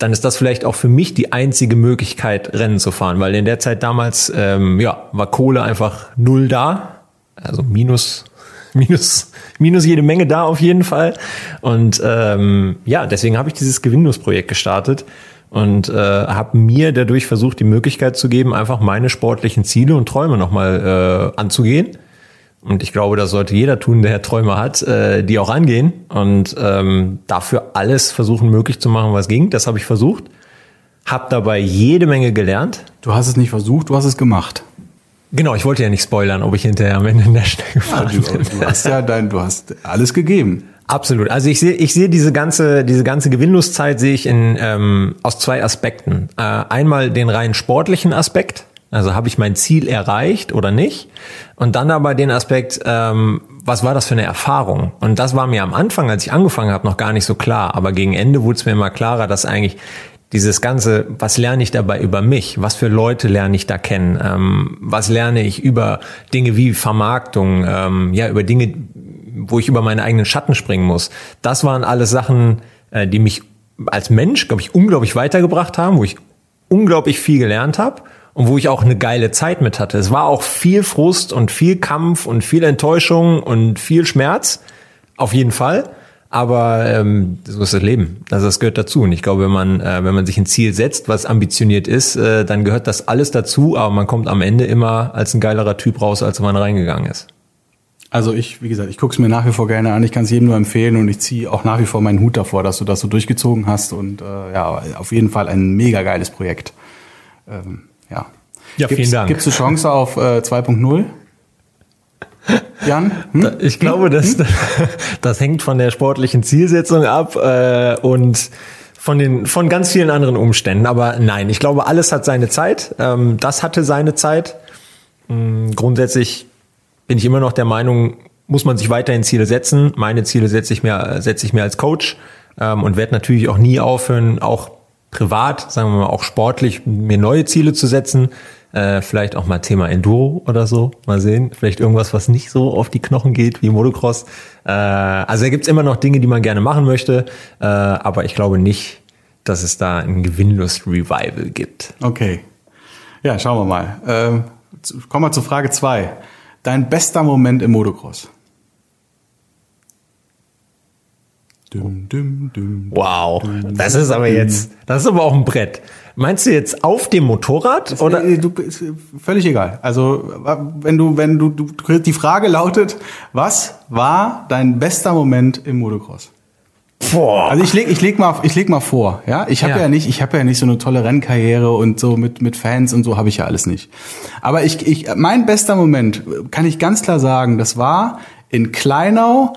dann ist das vielleicht auch für mich die einzige Möglichkeit, Rennen zu fahren, weil in der Zeit damals ähm, ja, war Kohle einfach null da, also minus minus minus jede Menge da auf jeden Fall. Und ähm, ja, deswegen habe ich dieses Gewinnungsprojekt gestartet und äh, habe mir dadurch versucht, die Möglichkeit zu geben, einfach meine sportlichen Ziele und Träume nochmal äh, anzugehen und ich glaube, das sollte jeder tun, der Träume hat, äh, die auch angehen und ähm, dafür alles versuchen möglich zu machen, was ging. Das habe ich versucht. Hab dabei jede Menge gelernt. Du hast es nicht versucht, du hast es gemacht. Genau, ich wollte ja nicht spoilern, ob ich hinterher am Ende in der Stelle gefahren ja, du, bin. Du hast ja dein, du hast alles gegeben. Absolut. Also ich sehe, ich sehe diese ganze, diese ganze Gewinnloszeit sehe ich in ähm, aus zwei Aspekten. Äh, einmal den rein sportlichen Aspekt. Also habe ich mein Ziel erreicht oder nicht? Und dann aber den Aspekt, ähm, was war das für eine Erfahrung? Und das war mir am Anfang, als ich angefangen habe, noch gar nicht so klar. Aber gegen Ende wurde es mir immer klarer, dass eigentlich dieses ganze, was lerne ich dabei über mich? Was für Leute lerne ich da kennen? Ähm, was lerne ich über Dinge wie Vermarktung? Ähm, ja, über Dinge, wo ich über meine eigenen Schatten springen muss. Das waren alles Sachen, äh, die mich als Mensch, glaube ich, unglaublich weitergebracht haben, wo ich unglaublich viel gelernt habe und wo ich auch eine geile Zeit mit hatte. Es war auch viel Frust und viel Kampf und viel Enttäuschung und viel Schmerz, auf jeden Fall. Aber ähm, so ist das Leben. Also das gehört dazu. Und ich glaube, wenn man, äh, wenn man sich ein Ziel setzt, was ambitioniert ist, äh, dann gehört das alles dazu, aber man kommt am Ende immer als ein geilerer Typ raus, als man reingegangen ist. Also ich, wie gesagt, ich gucke es mir nach wie vor gerne an. Ich kann es jedem nur empfehlen und ich ziehe auch nach wie vor meinen Hut davor, dass du das so durchgezogen hast. Und äh, ja, auf jeden Fall ein mega geiles Projekt. Ähm, ja. Ja, gibt's, vielen Dank. Gibt es eine Chance auf äh, 2.0? Jan? Hm? Ich glaube, das, hm? das hängt von der sportlichen Zielsetzung ab äh, und von den von ganz vielen anderen Umständen. Aber nein, ich glaube, alles hat seine Zeit. Ähm, das hatte seine Zeit. Ähm, grundsätzlich bin ich immer noch der Meinung, muss man sich weiterhin Ziele setzen. Meine Ziele setze ich mir setze ich mir als Coach ähm, und werde natürlich auch nie aufhören, auch privat, sagen wir mal auch sportlich, mir neue Ziele zu setzen. Äh, vielleicht auch mal Thema Enduro oder so. Mal sehen. Vielleicht irgendwas, was nicht so auf die Knochen geht wie Motocross. Äh, also da gibt's immer noch Dinge, die man gerne machen möchte. Äh, aber ich glaube nicht, dass es da ein Gewinnlust-Revival gibt. Okay. Ja, schauen wir mal. Ähm, kommen wir zu Frage zwei. Dein bester Moment im Motocross? Dum, dum, dum, wow, das ist aber jetzt, das ist aber auch ein Brett. Meinst du jetzt auf dem Motorrad das, oder? Du, ist völlig egal. Also wenn du, wenn du, du, die Frage lautet, was war dein bester Moment im Motocross? Boah. Also ich leg, ich leg mal, ich leg mal vor, ja. Ich habe ja. ja. nicht, ich habe ja nicht so eine tolle Rennkarriere und so mit mit Fans und so habe ich ja alles nicht. Aber ich, ich, mein bester Moment kann ich ganz klar sagen, das war in Kleinau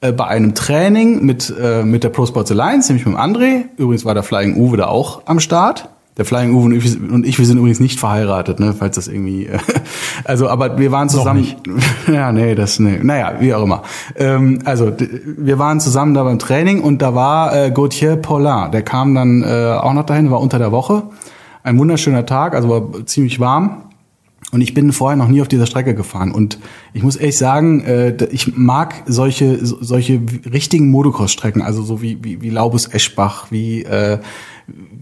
äh, bei einem Training mit, äh, mit der Pro Sports Alliance, nämlich mit dem André. Übrigens war der Flying Uwe da auch am Start. Der Flying Uwe und ich, wir sind übrigens nicht verheiratet, ne, falls das irgendwie, äh, also, aber wir waren zusammen, ja, nee, das, nee, naja, wie auch immer. Ähm, also, wir waren zusammen da beim Training und da war äh, Gauthier Paulin, der kam dann äh, auch noch dahin, war unter der Woche. Ein wunderschöner Tag, also war ziemlich warm. Und ich bin vorher noch nie auf dieser Strecke gefahren. Und ich muss ehrlich sagen, äh, ich mag solche, solche richtigen Motocross-Strecken, also so wie, wie, wie Laubus Eschbach, wie, äh,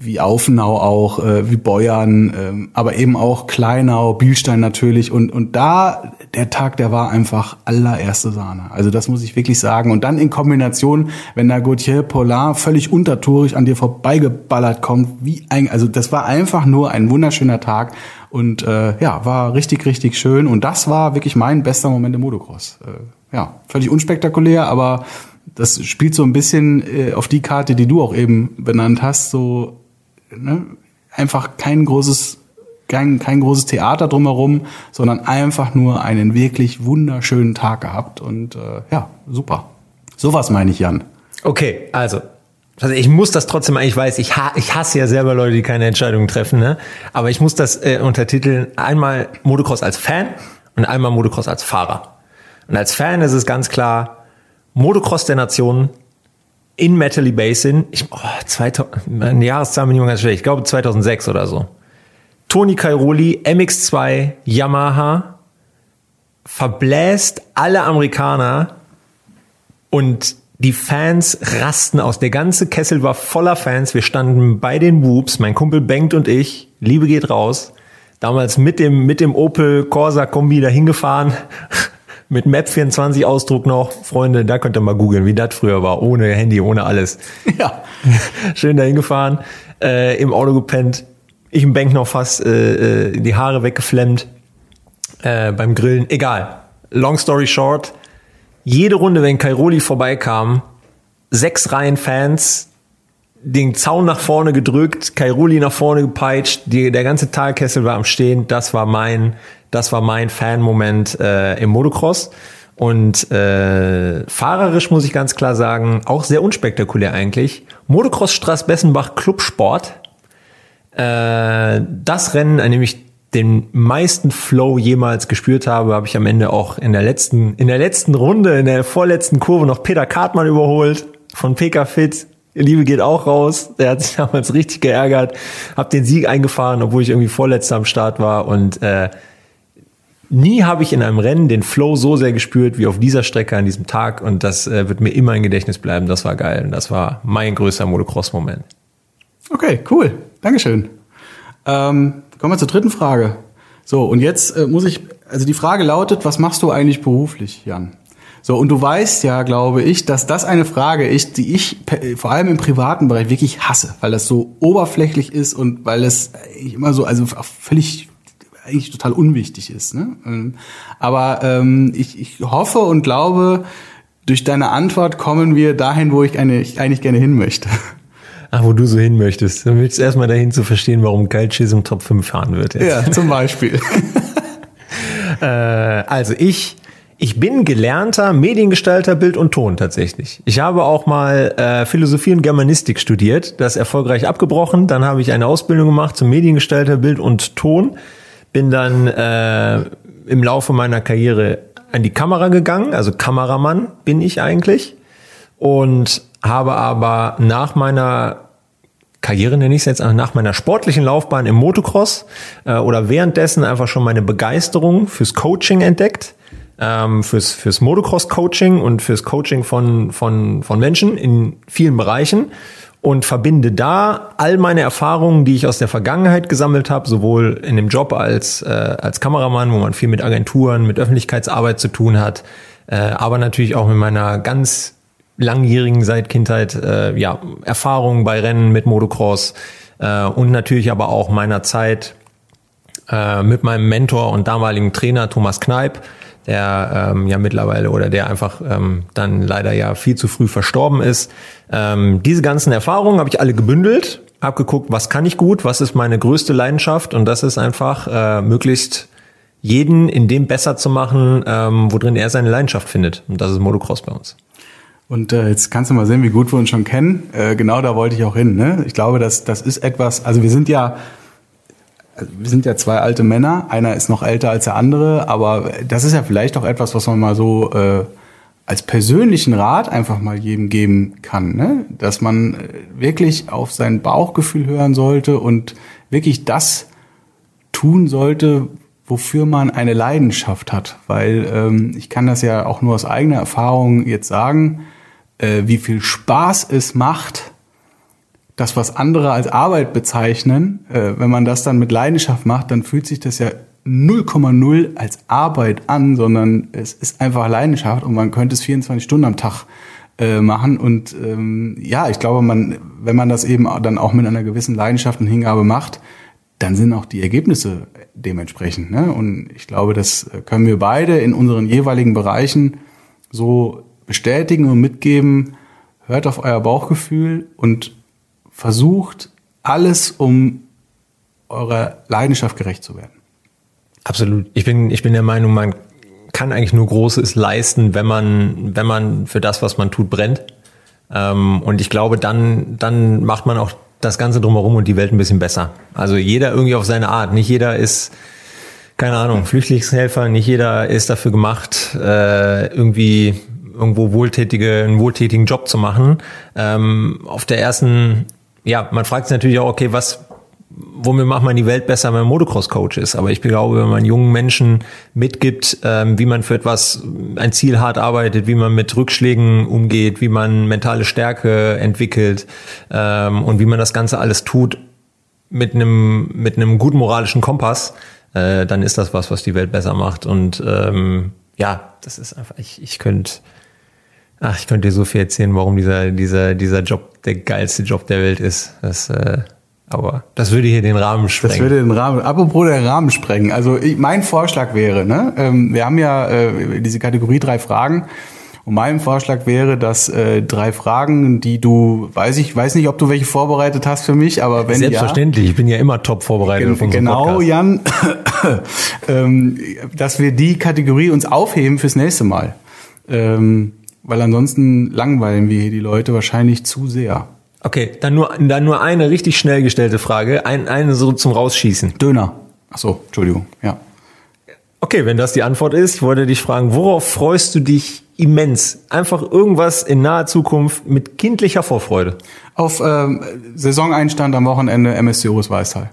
wie Aufenau auch, äh, wie Beuern, äh, aber eben auch Kleinau, Bielstein natürlich. Und, und da, der Tag, der war einfach allererste Sahne. Also das muss ich wirklich sagen. Und dann in Kombination, wenn da Gauthier Polar völlig untertourig an dir vorbeigeballert kommt, wie ein, also das war einfach nur ein wunderschöner Tag. Und äh, ja, war richtig, richtig schön. Und das war wirklich mein bester Moment im Motocross. Äh, ja, völlig unspektakulär, aber das spielt so ein bisschen äh, auf die Karte, die du auch eben benannt hast, so ne, einfach kein großes kein, kein großes Theater drumherum, sondern einfach nur einen wirklich wunderschönen Tag gehabt und äh, ja, super. Sowas meine ich, Jan. Okay, also also ich muss das trotzdem, ich weiß, ich, ha ich hasse ja selber Leute, die keine Entscheidungen treffen, ne? aber ich muss das äh, untertiteln, einmal Motocross als Fan und einmal Motocross als Fahrer. Und als Fan ist es ganz klar, Motocross der Nationen in Metally Basin, ich, oh, 2000, meine Jahreszahl bin ich ganz schlecht, ich glaube 2006 oder so. Toni Cairoli, MX2, Yamaha, verbläst alle Amerikaner und die Fans rasten aus. Der ganze Kessel war voller Fans. Wir standen bei den Whoops, mein Kumpel Bengt und ich. Liebe geht raus. Damals mit dem, mit dem Opel Corsa Kombi dahin gefahren. mit Map 24 Ausdruck noch. Freunde, da könnt ihr mal googeln, wie das früher war. Ohne Handy, ohne alles. Ja. Schön dahin gefahren. Äh, Im Auto gepennt. Ich im Bank noch fast äh, äh, die Haare weggeflemmt. Äh, beim Grillen. Egal. Long story short jede Runde, wenn Kairoli vorbeikam, sechs Reihen Fans, den Zaun nach vorne gedrückt, Kairoli nach vorne gepeitscht, die, der ganze Talkessel war am Stehen. Das war mein, das war mein Fan-Moment äh, im Motocross. Und äh, fahrerisch muss ich ganz klar sagen, auch sehr unspektakulär eigentlich. Motocross Straßbessenbach Clubsport. Äh, das Rennen, an dem den meisten Flow jemals gespürt habe, habe ich am Ende auch in der letzten, in der letzten Runde, in der vorletzten Kurve noch Peter Kartmann überholt von PK Fit. Liebe geht auch raus. Der hat sich damals richtig geärgert. Hab den Sieg eingefahren, obwohl ich irgendwie vorletzter am Start war und äh, Nie habe ich in einem Rennen den Flow so sehr gespürt wie auf dieser Strecke an diesem Tag und das äh, wird mir immer im Gedächtnis bleiben. Das war geil und das war mein größter Motocross-Moment. Okay, cool. Dankeschön. Ähm, kommen wir zur dritten Frage. So, und jetzt äh, muss ich, also die Frage lautet, was machst du eigentlich beruflich, Jan? So, und du weißt ja, glaube ich, dass das eine Frage ist, die ich vor allem im privaten Bereich wirklich hasse, weil das so oberflächlich ist und weil es immer so, also völlig eigentlich total unwichtig ist. Ne? Ähm, aber ähm, ich, ich hoffe und glaube, durch deine Antwort kommen wir dahin, wo ich eigentlich gerne hin möchte. Ach, wo du so hin möchtest. Dann möchtest du erstmal dahin zu verstehen, warum Geilschiss im Top 5 fahren wird. Jetzt. Ja, zum Beispiel. äh, also ich, ich bin gelernter Mediengestalter Bild und Ton tatsächlich. Ich habe auch mal äh, Philosophie und Germanistik studiert, das erfolgreich abgebrochen. Dann habe ich eine Ausbildung gemacht zum Mediengestalter Bild und Ton. Bin dann äh, im Laufe meiner Karriere an die Kamera gegangen, also Kameramann bin ich eigentlich und habe aber nach meiner Karriere nenne ich es jetzt nach meiner sportlichen Laufbahn im Motocross äh, oder währenddessen einfach schon meine Begeisterung fürs Coaching entdeckt, ähm, fürs, fürs Motocross-Coaching und fürs Coaching von, von, von Menschen in vielen Bereichen und verbinde da all meine Erfahrungen, die ich aus der Vergangenheit gesammelt habe, sowohl in dem Job als, äh, als Kameramann, wo man viel mit Agenturen, mit Öffentlichkeitsarbeit zu tun hat, äh, aber natürlich auch mit meiner ganz langjährigen seit Kindheit äh, ja, Erfahrungen bei Rennen mit Motocross äh, und natürlich aber auch meiner Zeit äh, mit meinem Mentor und damaligen Trainer Thomas Kneip, der ähm, ja mittlerweile oder der einfach ähm, dann leider ja viel zu früh verstorben ist. Ähm, diese ganzen Erfahrungen habe ich alle gebündelt, habe geguckt, was kann ich gut, was ist meine größte Leidenschaft und das ist einfach äh, möglichst jeden in dem besser zu machen, ähm, worin er seine Leidenschaft findet. Und das ist Motocross bei uns. Und äh, jetzt kannst du mal sehen, wie gut wir uns schon kennen. Äh, genau da wollte ich auch hin. Ne? Ich glaube, dass das ist etwas. Also wir sind ja, also wir sind ja zwei alte Männer. Einer ist noch älter als der andere, aber das ist ja vielleicht auch etwas, was man mal so äh, als persönlichen Rat einfach mal jedem geben kann, ne? dass man äh, wirklich auf sein Bauchgefühl hören sollte und wirklich das tun sollte, wofür man eine Leidenschaft hat. Weil ähm, ich kann das ja auch nur aus eigener Erfahrung jetzt sagen äh, wie viel Spaß es macht, das, was andere als Arbeit bezeichnen, äh, wenn man das dann mit Leidenschaft macht, dann fühlt sich das ja 0,0 als Arbeit an, sondern es ist einfach Leidenschaft und man könnte es 24 Stunden am Tag äh, machen. Und ähm, ja, ich glaube, man, wenn man das eben dann auch mit einer gewissen Leidenschaft und Hingabe macht, dann sind auch die Ergebnisse dementsprechend. Ne? Und ich glaube, das können wir beide in unseren jeweiligen Bereichen so bestätigen und mitgeben, hört auf euer Bauchgefühl und versucht alles, um eurer Leidenschaft gerecht zu werden. Absolut. Ich bin, ich bin der Meinung, man kann eigentlich nur Großes leisten, wenn man, wenn man für das, was man tut, brennt. Ähm, und ich glaube, dann, dann macht man auch das Ganze drumherum und die Welt ein bisschen besser. Also jeder irgendwie auf seine Art. Nicht jeder ist, keine Ahnung, Flüchtlingshelfer, nicht jeder ist dafür gemacht, äh, irgendwie irgendwo wohltätige, einen wohltätigen Job zu machen. Ähm, auf der ersten, ja, man fragt sich natürlich auch, okay, was, womit macht man die Welt besser, wenn man Motocross-Coach ist? Aber ich glaube, wenn man jungen Menschen mitgibt, ähm, wie man für etwas, ein Ziel hart arbeitet, wie man mit Rückschlägen umgeht, wie man mentale Stärke entwickelt ähm, und wie man das Ganze alles tut mit einem, mit einem guten moralischen Kompass, äh, dann ist das was, was die Welt besser macht. Und ähm, ja, das ist einfach, ich, ich könnte Ach, ich könnte dir so viel erzählen, warum dieser, dieser, dieser Job der geilste Job der Welt ist. Das, äh, aber das würde hier den Rahmen sprengen. Das würde den Rahmen. Apropos der Rahmen sprengen. Also ich, mein Vorschlag wäre, ne, ähm, wir haben ja äh, diese Kategorie drei Fragen. Und mein Vorschlag wäre, dass äh, drei Fragen, die du, weiß ich, weiß nicht, ob du welche vorbereitet hast für mich, aber wenn selbstverständlich, ja, ich bin ja immer top vorbereitet. Gen genau, Podcast. Jan, ähm, dass wir die Kategorie uns aufheben fürs nächste Mal. Ähm, weil ansonsten langweilen wir hier die Leute wahrscheinlich zu sehr. Okay, dann nur, dann nur eine richtig schnell gestellte Frage, ein, eine so zum Rausschießen. Döner. Ach so, Entschuldigung, ja. Okay, wenn das die Antwort ist, ich wollte dich fragen, worauf freust du dich immens? Einfach irgendwas in naher Zukunft mit kindlicher Vorfreude. Auf ähm, Saisoneinstand am Wochenende MSC Urus Weißtal.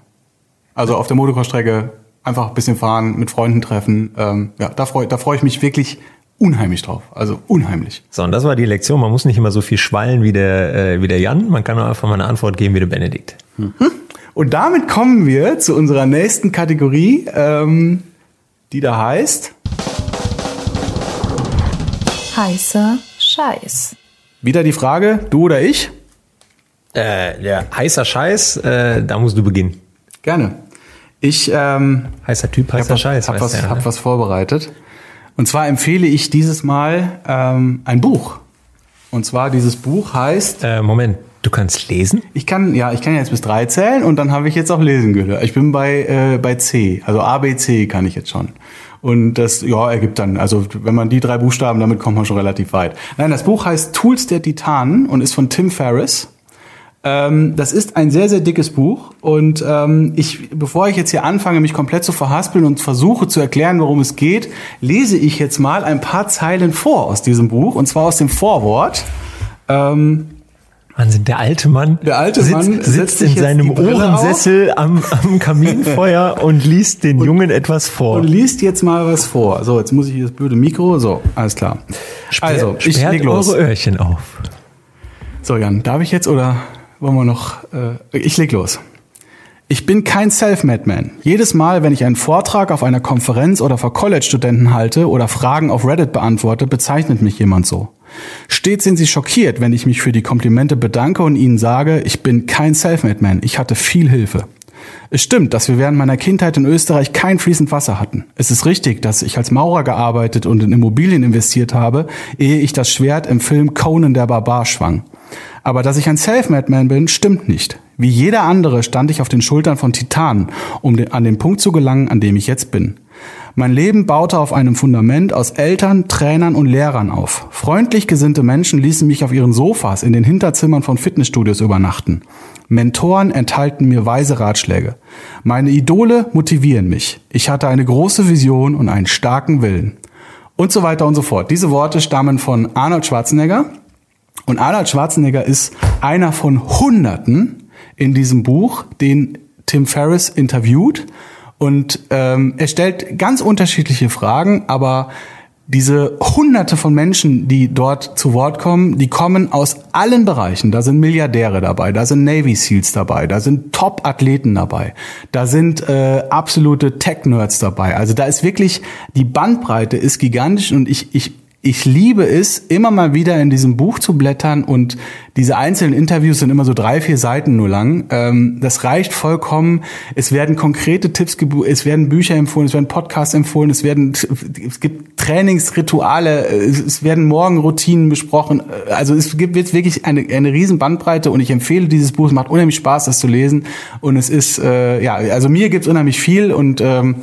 Also auf der Motocross-Strecke einfach ein bisschen fahren, mit Freunden treffen. Ähm, ja, da freue da freu ich mich wirklich unheimlich drauf. Also unheimlich. So, und das war die Lektion. Man muss nicht immer so viel schwallen wie der, äh, wie der Jan. Man kann einfach mal eine Antwort geben wie der Benedikt. Mhm. Und damit kommen wir zu unserer nächsten Kategorie, ähm, die da heißt Heißer Scheiß. Wieder die Frage, du oder ich? Äh, ja, heißer Scheiß, äh, da musst du beginnen. Gerne. Ich ähm, heißer Typ, heißer hab Scheiß. Hab was, ja, hab ne? was vorbereitet. Und zwar empfehle ich dieses Mal ähm, ein Buch. Und zwar dieses Buch heißt. Äh, Moment, du kannst lesen? Ich kann, ja, ich kann jetzt bis drei zählen und dann habe ich jetzt auch lesen gehört. Ich bin bei äh, bei C, also A, B, C kann ich jetzt schon. Und das, ja, ergibt dann, also wenn man die drei Buchstaben, damit kommt man schon relativ weit. Nein, das Buch heißt Tools der Titanen und ist von Tim Ferriss. Ähm, das ist ein sehr, sehr dickes Buch. Und ähm, ich, bevor ich jetzt hier anfange, mich komplett zu verhaspeln und versuche zu erklären, worum es geht, lese ich jetzt mal ein paar Zeilen vor aus diesem Buch, und zwar aus dem Vorwort. Ähm, Wahnsinn, der alte Mann, der alte sitzt, Mann sitzt in seinem Ohrensessel am, am Kaminfeuer und liest den und, Jungen etwas vor. Und liest jetzt mal was vor. So, jetzt muss ich hier das blöde Mikro. So, alles klar. Sperr, also, ich leg los. eure Öhrchen auf. So, Jan, darf ich jetzt oder wollen wir noch? Äh, ich leg los. Ich bin kein Self-Made-Man. Jedes Mal, wenn ich einen Vortrag auf einer Konferenz oder vor College-Studenten halte oder Fragen auf Reddit beantworte, bezeichnet mich jemand so. Stets sind sie schockiert, wenn ich mich für die Komplimente bedanke und ihnen sage, ich bin kein Self-Made-Man, ich hatte viel Hilfe. Es stimmt, dass wir während meiner Kindheit in Österreich kein fließend Wasser hatten. Es ist richtig, dass ich als Maurer gearbeitet und in Immobilien investiert habe, ehe ich das Schwert im Film Conan der Barbar schwang. Aber dass ich ein Self-Made-Man bin, stimmt nicht. Wie jeder andere stand ich auf den Schultern von Titanen, um an den Punkt zu gelangen, an dem ich jetzt bin. Mein Leben baute auf einem Fundament aus Eltern, Trainern und Lehrern auf. Freundlich gesinnte Menschen ließen mich auf ihren Sofas in den Hinterzimmern von Fitnessstudios übernachten. Mentoren enthalten mir weise Ratschläge. Meine Idole motivieren mich. Ich hatte eine große Vision und einen starken Willen. Und so weiter und so fort. Diese Worte stammen von Arnold Schwarzenegger. Und Arnold Schwarzenegger ist einer von Hunderten, in diesem Buch, den Tim Ferriss interviewt. Und ähm, er stellt ganz unterschiedliche Fragen, aber diese Hunderte von Menschen, die dort zu Wort kommen, die kommen aus allen Bereichen. Da sind Milliardäre dabei, da sind Navy Seals dabei, da sind Top-Athleten dabei, da sind äh, absolute Tech-Nerds dabei. Also da ist wirklich, die Bandbreite ist gigantisch und ich, ich ich liebe es, immer mal wieder in diesem Buch zu blättern und diese einzelnen Interviews sind immer so drei, vier Seiten nur lang. Ähm, das reicht vollkommen. Es werden konkrete Tipps, es werden Bücher empfohlen, es werden Podcasts empfohlen, es werden, es gibt Trainingsrituale, es werden Morgenroutinen besprochen. Also es gibt jetzt wirklich eine, eine riesen Bandbreite und ich empfehle dieses Buch. Es macht unheimlich Spaß, das zu lesen und es ist, äh, ja, also mir gibt es unheimlich viel und ähm,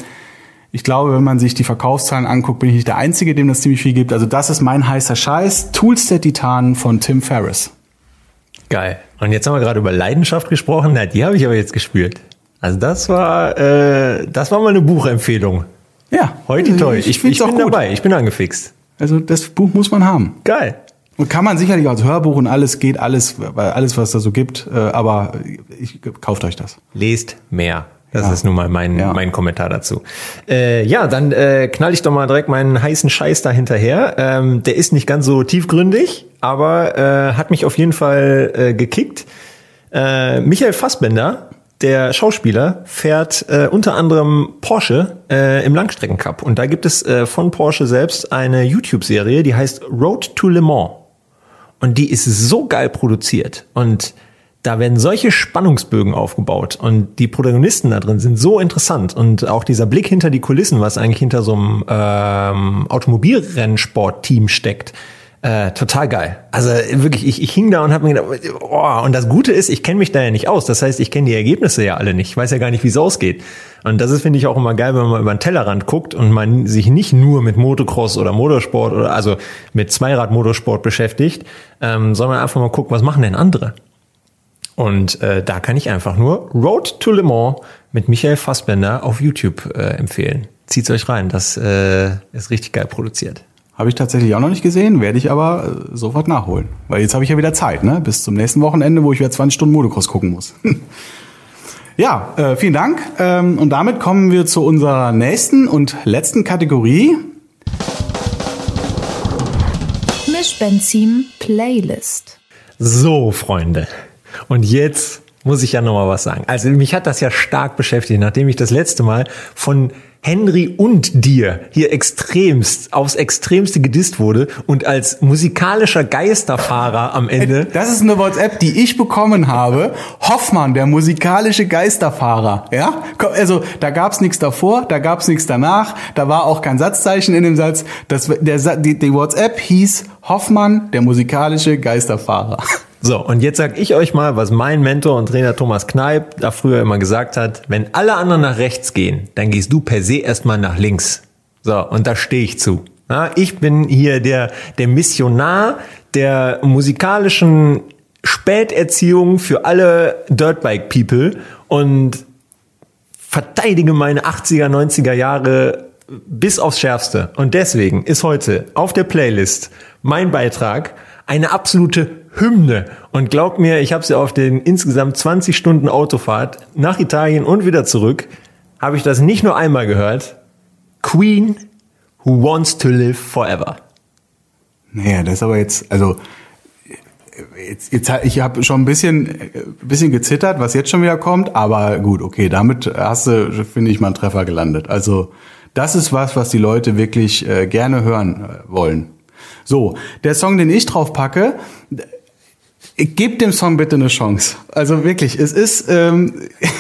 ich glaube, wenn man sich die Verkaufszahlen anguckt, bin ich nicht der Einzige, dem das ziemlich viel gibt. Also das ist mein heißer Scheiß. Tools der Titanen von Tim Ferriss. Geil. Und jetzt haben wir gerade über Leidenschaft gesprochen. Na, die habe ich aber jetzt gespürt. Also das war, äh, das war mal eine Buchempfehlung. Ja. Heute toll. Ich, ich, ich bin gut. dabei. Ich bin angefixt. Also das Buch muss man haben. Geil. Und kann man sicherlich als Hörbuch und alles geht, alles, alles was da so gibt. Äh, aber ich, kauft euch das. Lest mehr. Das ja. ist nun mal mein, ja. mein Kommentar dazu. Äh, ja, dann äh, knall ich doch mal direkt meinen heißen Scheiß da hinterher. Ähm, der ist nicht ganz so tiefgründig, aber äh, hat mich auf jeden Fall äh, gekickt. Äh, Michael Fassbender, der Schauspieler, fährt äh, unter anderem Porsche äh, im Langstreckencup. Und da gibt es äh, von Porsche selbst eine YouTube-Serie, die heißt Road to Le Mans. Und die ist so geil produziert. Und da werden solche Spannungsbögen aufgebaut und die Protagonisten da drin sind so interessant und auch dieser Blick hinter die Kulissen, was eigentlich hinter so einem ähm, Automobilrennsport-Team steckt, äh, total geil. Also wirklich, ich, ich hing da und habe mir gedacht, oh, und das Gute ist, ich kenne mich da ja nicht aus. Das heißt, ich kenne die Ergebnisse ja alle nicht. Ich weiß ja gar nicht, wie es ausgeht. Und das ist, finde ich, auch immer geil, wenn man über den Tellerrand guckt und man sich nicht nur mit Motocross oder Motorsport oder also mit Zweirad-Motorsport beschäftigt, ähm, sondern einfach mal guckt, was machen denn andere? Und äh, da kann ich einfach nur Road to Le Mans mit Michael Fassbender auf YouTube äh, empfehlen. Zieht's euch rein, das äh, ist richtig geil produziert. Habe ich tatsächlich auch noch nicht gesehen, werde ich aber äh, sofort nachholen. Weil jetzt habe ich ja wieder Zeit, ne? Bis zum nächsten Wochenende, wo ich wieder 20 Stunden Motocross gucken muss. ja, äh, vielen Dank. Ähm, und damit kommen wir zu unserer nächsten und letzten Kategorie. Mischbenzin Playlist. So, Freunde. Und jetzt muss ich ja noch mal was sagen. Also mich hat das ja stark beschäftigt, nachdem ich das letzte Mal von Henry und dir hier extremst aufs extremste gedisst wurde und als musikalischer Geisterfahrer am Ende. Das ist eine WhatsApp, die ich bekommen habe. Hoffmann, der musikalische Geisterfahrer. Ja, also da gab's nichts davor, da gab's nichts danach, da war auch kein Satzzeichen in dem Satz. Das, der, die, die WhatsApp hieß Hoffmann, der musikalische Geisterfahrer. So, und jetzt sag ich euch mal, was mein Mentor und Trainer Thomas Kneip da früher immer gesagt hat. Wenn alle anderen nach rechts gehen, dann gehst du per se erstmal nach links. So, und da stehe ich zu. Ja, ich bin hier der, der Missionar der musikalischen Späterziehung für alle Dirtbike-People und verteidige meine 80er, 90er Jahre bis aufs Schärfste. Und deswegen ist heute auf der Playlist mein Beitrag eine absolute Hymne. Und glaubt mir, ich habe sie auf den insgesamt 20 Stunden Autofahrt nach Italien und wieder zurück, habe ich das nicht nur einmal gehört. Queen Who Wants to Live Forever. Naja, das ist aber jetzt, also jetzt, jetzt ich habe schon ein bisschen, ein bisschen gezittert, was jetzt schon wieder kommt, aber gut, okay, damit hast du, finde ich, mal einen Treffer gelandet. Also das ist was, was die Leute wirklich äh, gerne hören äh, wollen. So, der Song, den ich drauf packe, gebt dem Song bitte eine Chance. Also wirklich, es ist ähm,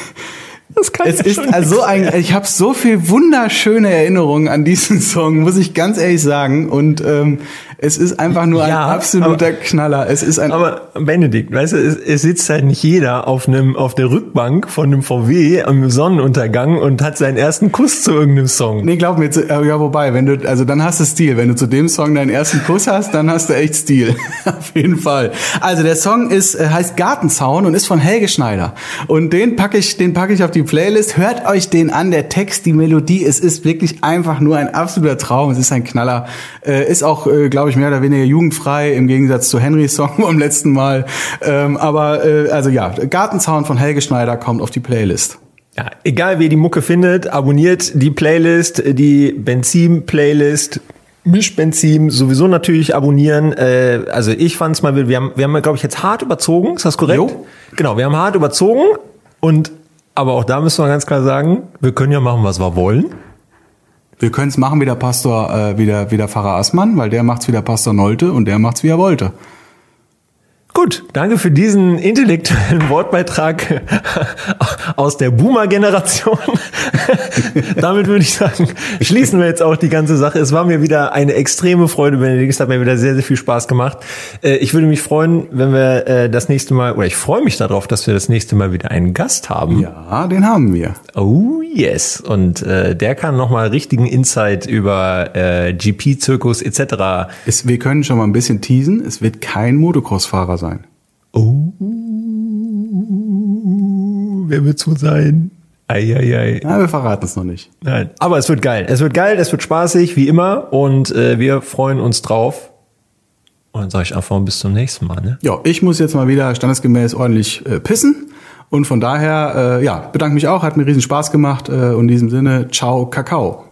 Das kann es ja ist also ein, ich habe so viel wunderschöne Erinnerungen an diesen Song, muss ich ganz ehrlich sagen. Und ähm, es ist einfach nur ja, ein absoluter aber, Knaller. Es ist ein. Aber Benedikt, weißt du, es, es, sitzt halt nicht jeder auf einem auf der Rückbank von einem VW am Sonnenuntergang und hat seinen ersten Kuss zu irgendeinem Song. Nee, glaub mir, äh, ja, wobei, wenn du, also dann hast du Stil. Wenn du zu dem Song deinen ersten Kuss hast, dann hast du echt Stil. auf jeden Fall. Also der Song ist äh, heißt Gartenzaun und ist von Helge Schneider. Und den packe ich, den packe ich auf die Playlist. Hört euch den an. Der Text, die Melodie, es ist wirklich einfach nur ein absoluter Traum. Es ist ein Knaller. Äh, ist auch, äh, glaube ich ich, mehr oder weniger jugendfrei im Gegensatz zu Henrys Song beim letzten Mal. Ähm, aber äh, also ja, Gartenzaun von Helge Schneider kommt auf die Playlist. Ja, egal wie ihr die Mucke findet, abonniert die Playlist, die Benzin-Playlist. Mischbenzin sowieso natürlich abonnieren. Äh, also ich fand's mal, wir haben, wir haben glaube ich jetzt hart überzogen, ist das korrekt? Jo. Genau, wir haben hart überzogen und aber auch da müssen wir ganz klar sagen, wir können ja machen, was wir wollen. Wir können es machen wie der Pastor, äh, wie, der, wie der Pfarrer Assmann, weil der macht's wie der Pastor Nolte und der macht's wie er wollte. Gut, danke für diesen intellektuellen Wortbeitrag aus der Boomer-Generation. Damit würde ich sagen, schließen wir jetzt auch die ganze Sache. Es war mir wieder eine extreme Freude, Benedikt. Es hat mir wieder sehr, sehr viel Spaß gemacht. Äh, ich würde mich freuen, wenn wir äh, das nächste Mal, oder ich freue mich darauf, dass wir das nächste Mal wieder einen Gast haben. Ja, den haben wir. Oh yes. Und äh, der kann nochmal richtigen Insight über GP-Zirkus etc. Es, wir können schon mal ein bisschen teasen. Es wird kein Motocross-Fahrer sein. Oh, wer wird's wohl sein? Eieiei. Ja, wir verraten es noch nicht. Nein, aber es wird geil. Es wird geil, es wird spaßig, wie immer. Und äh, wir freuen uns drauf. Und dann sage ich einfach bis zum nächsten Mal. Ne? Ja, ich muss jetzt mal wieder standesgemäß ordentlich äh, pissen. Und von daher, äh, ja, bedanke mich auch, hat mir riesen Spaß gemacht. Äh, und in diesem Sinne, ciao, Kakao.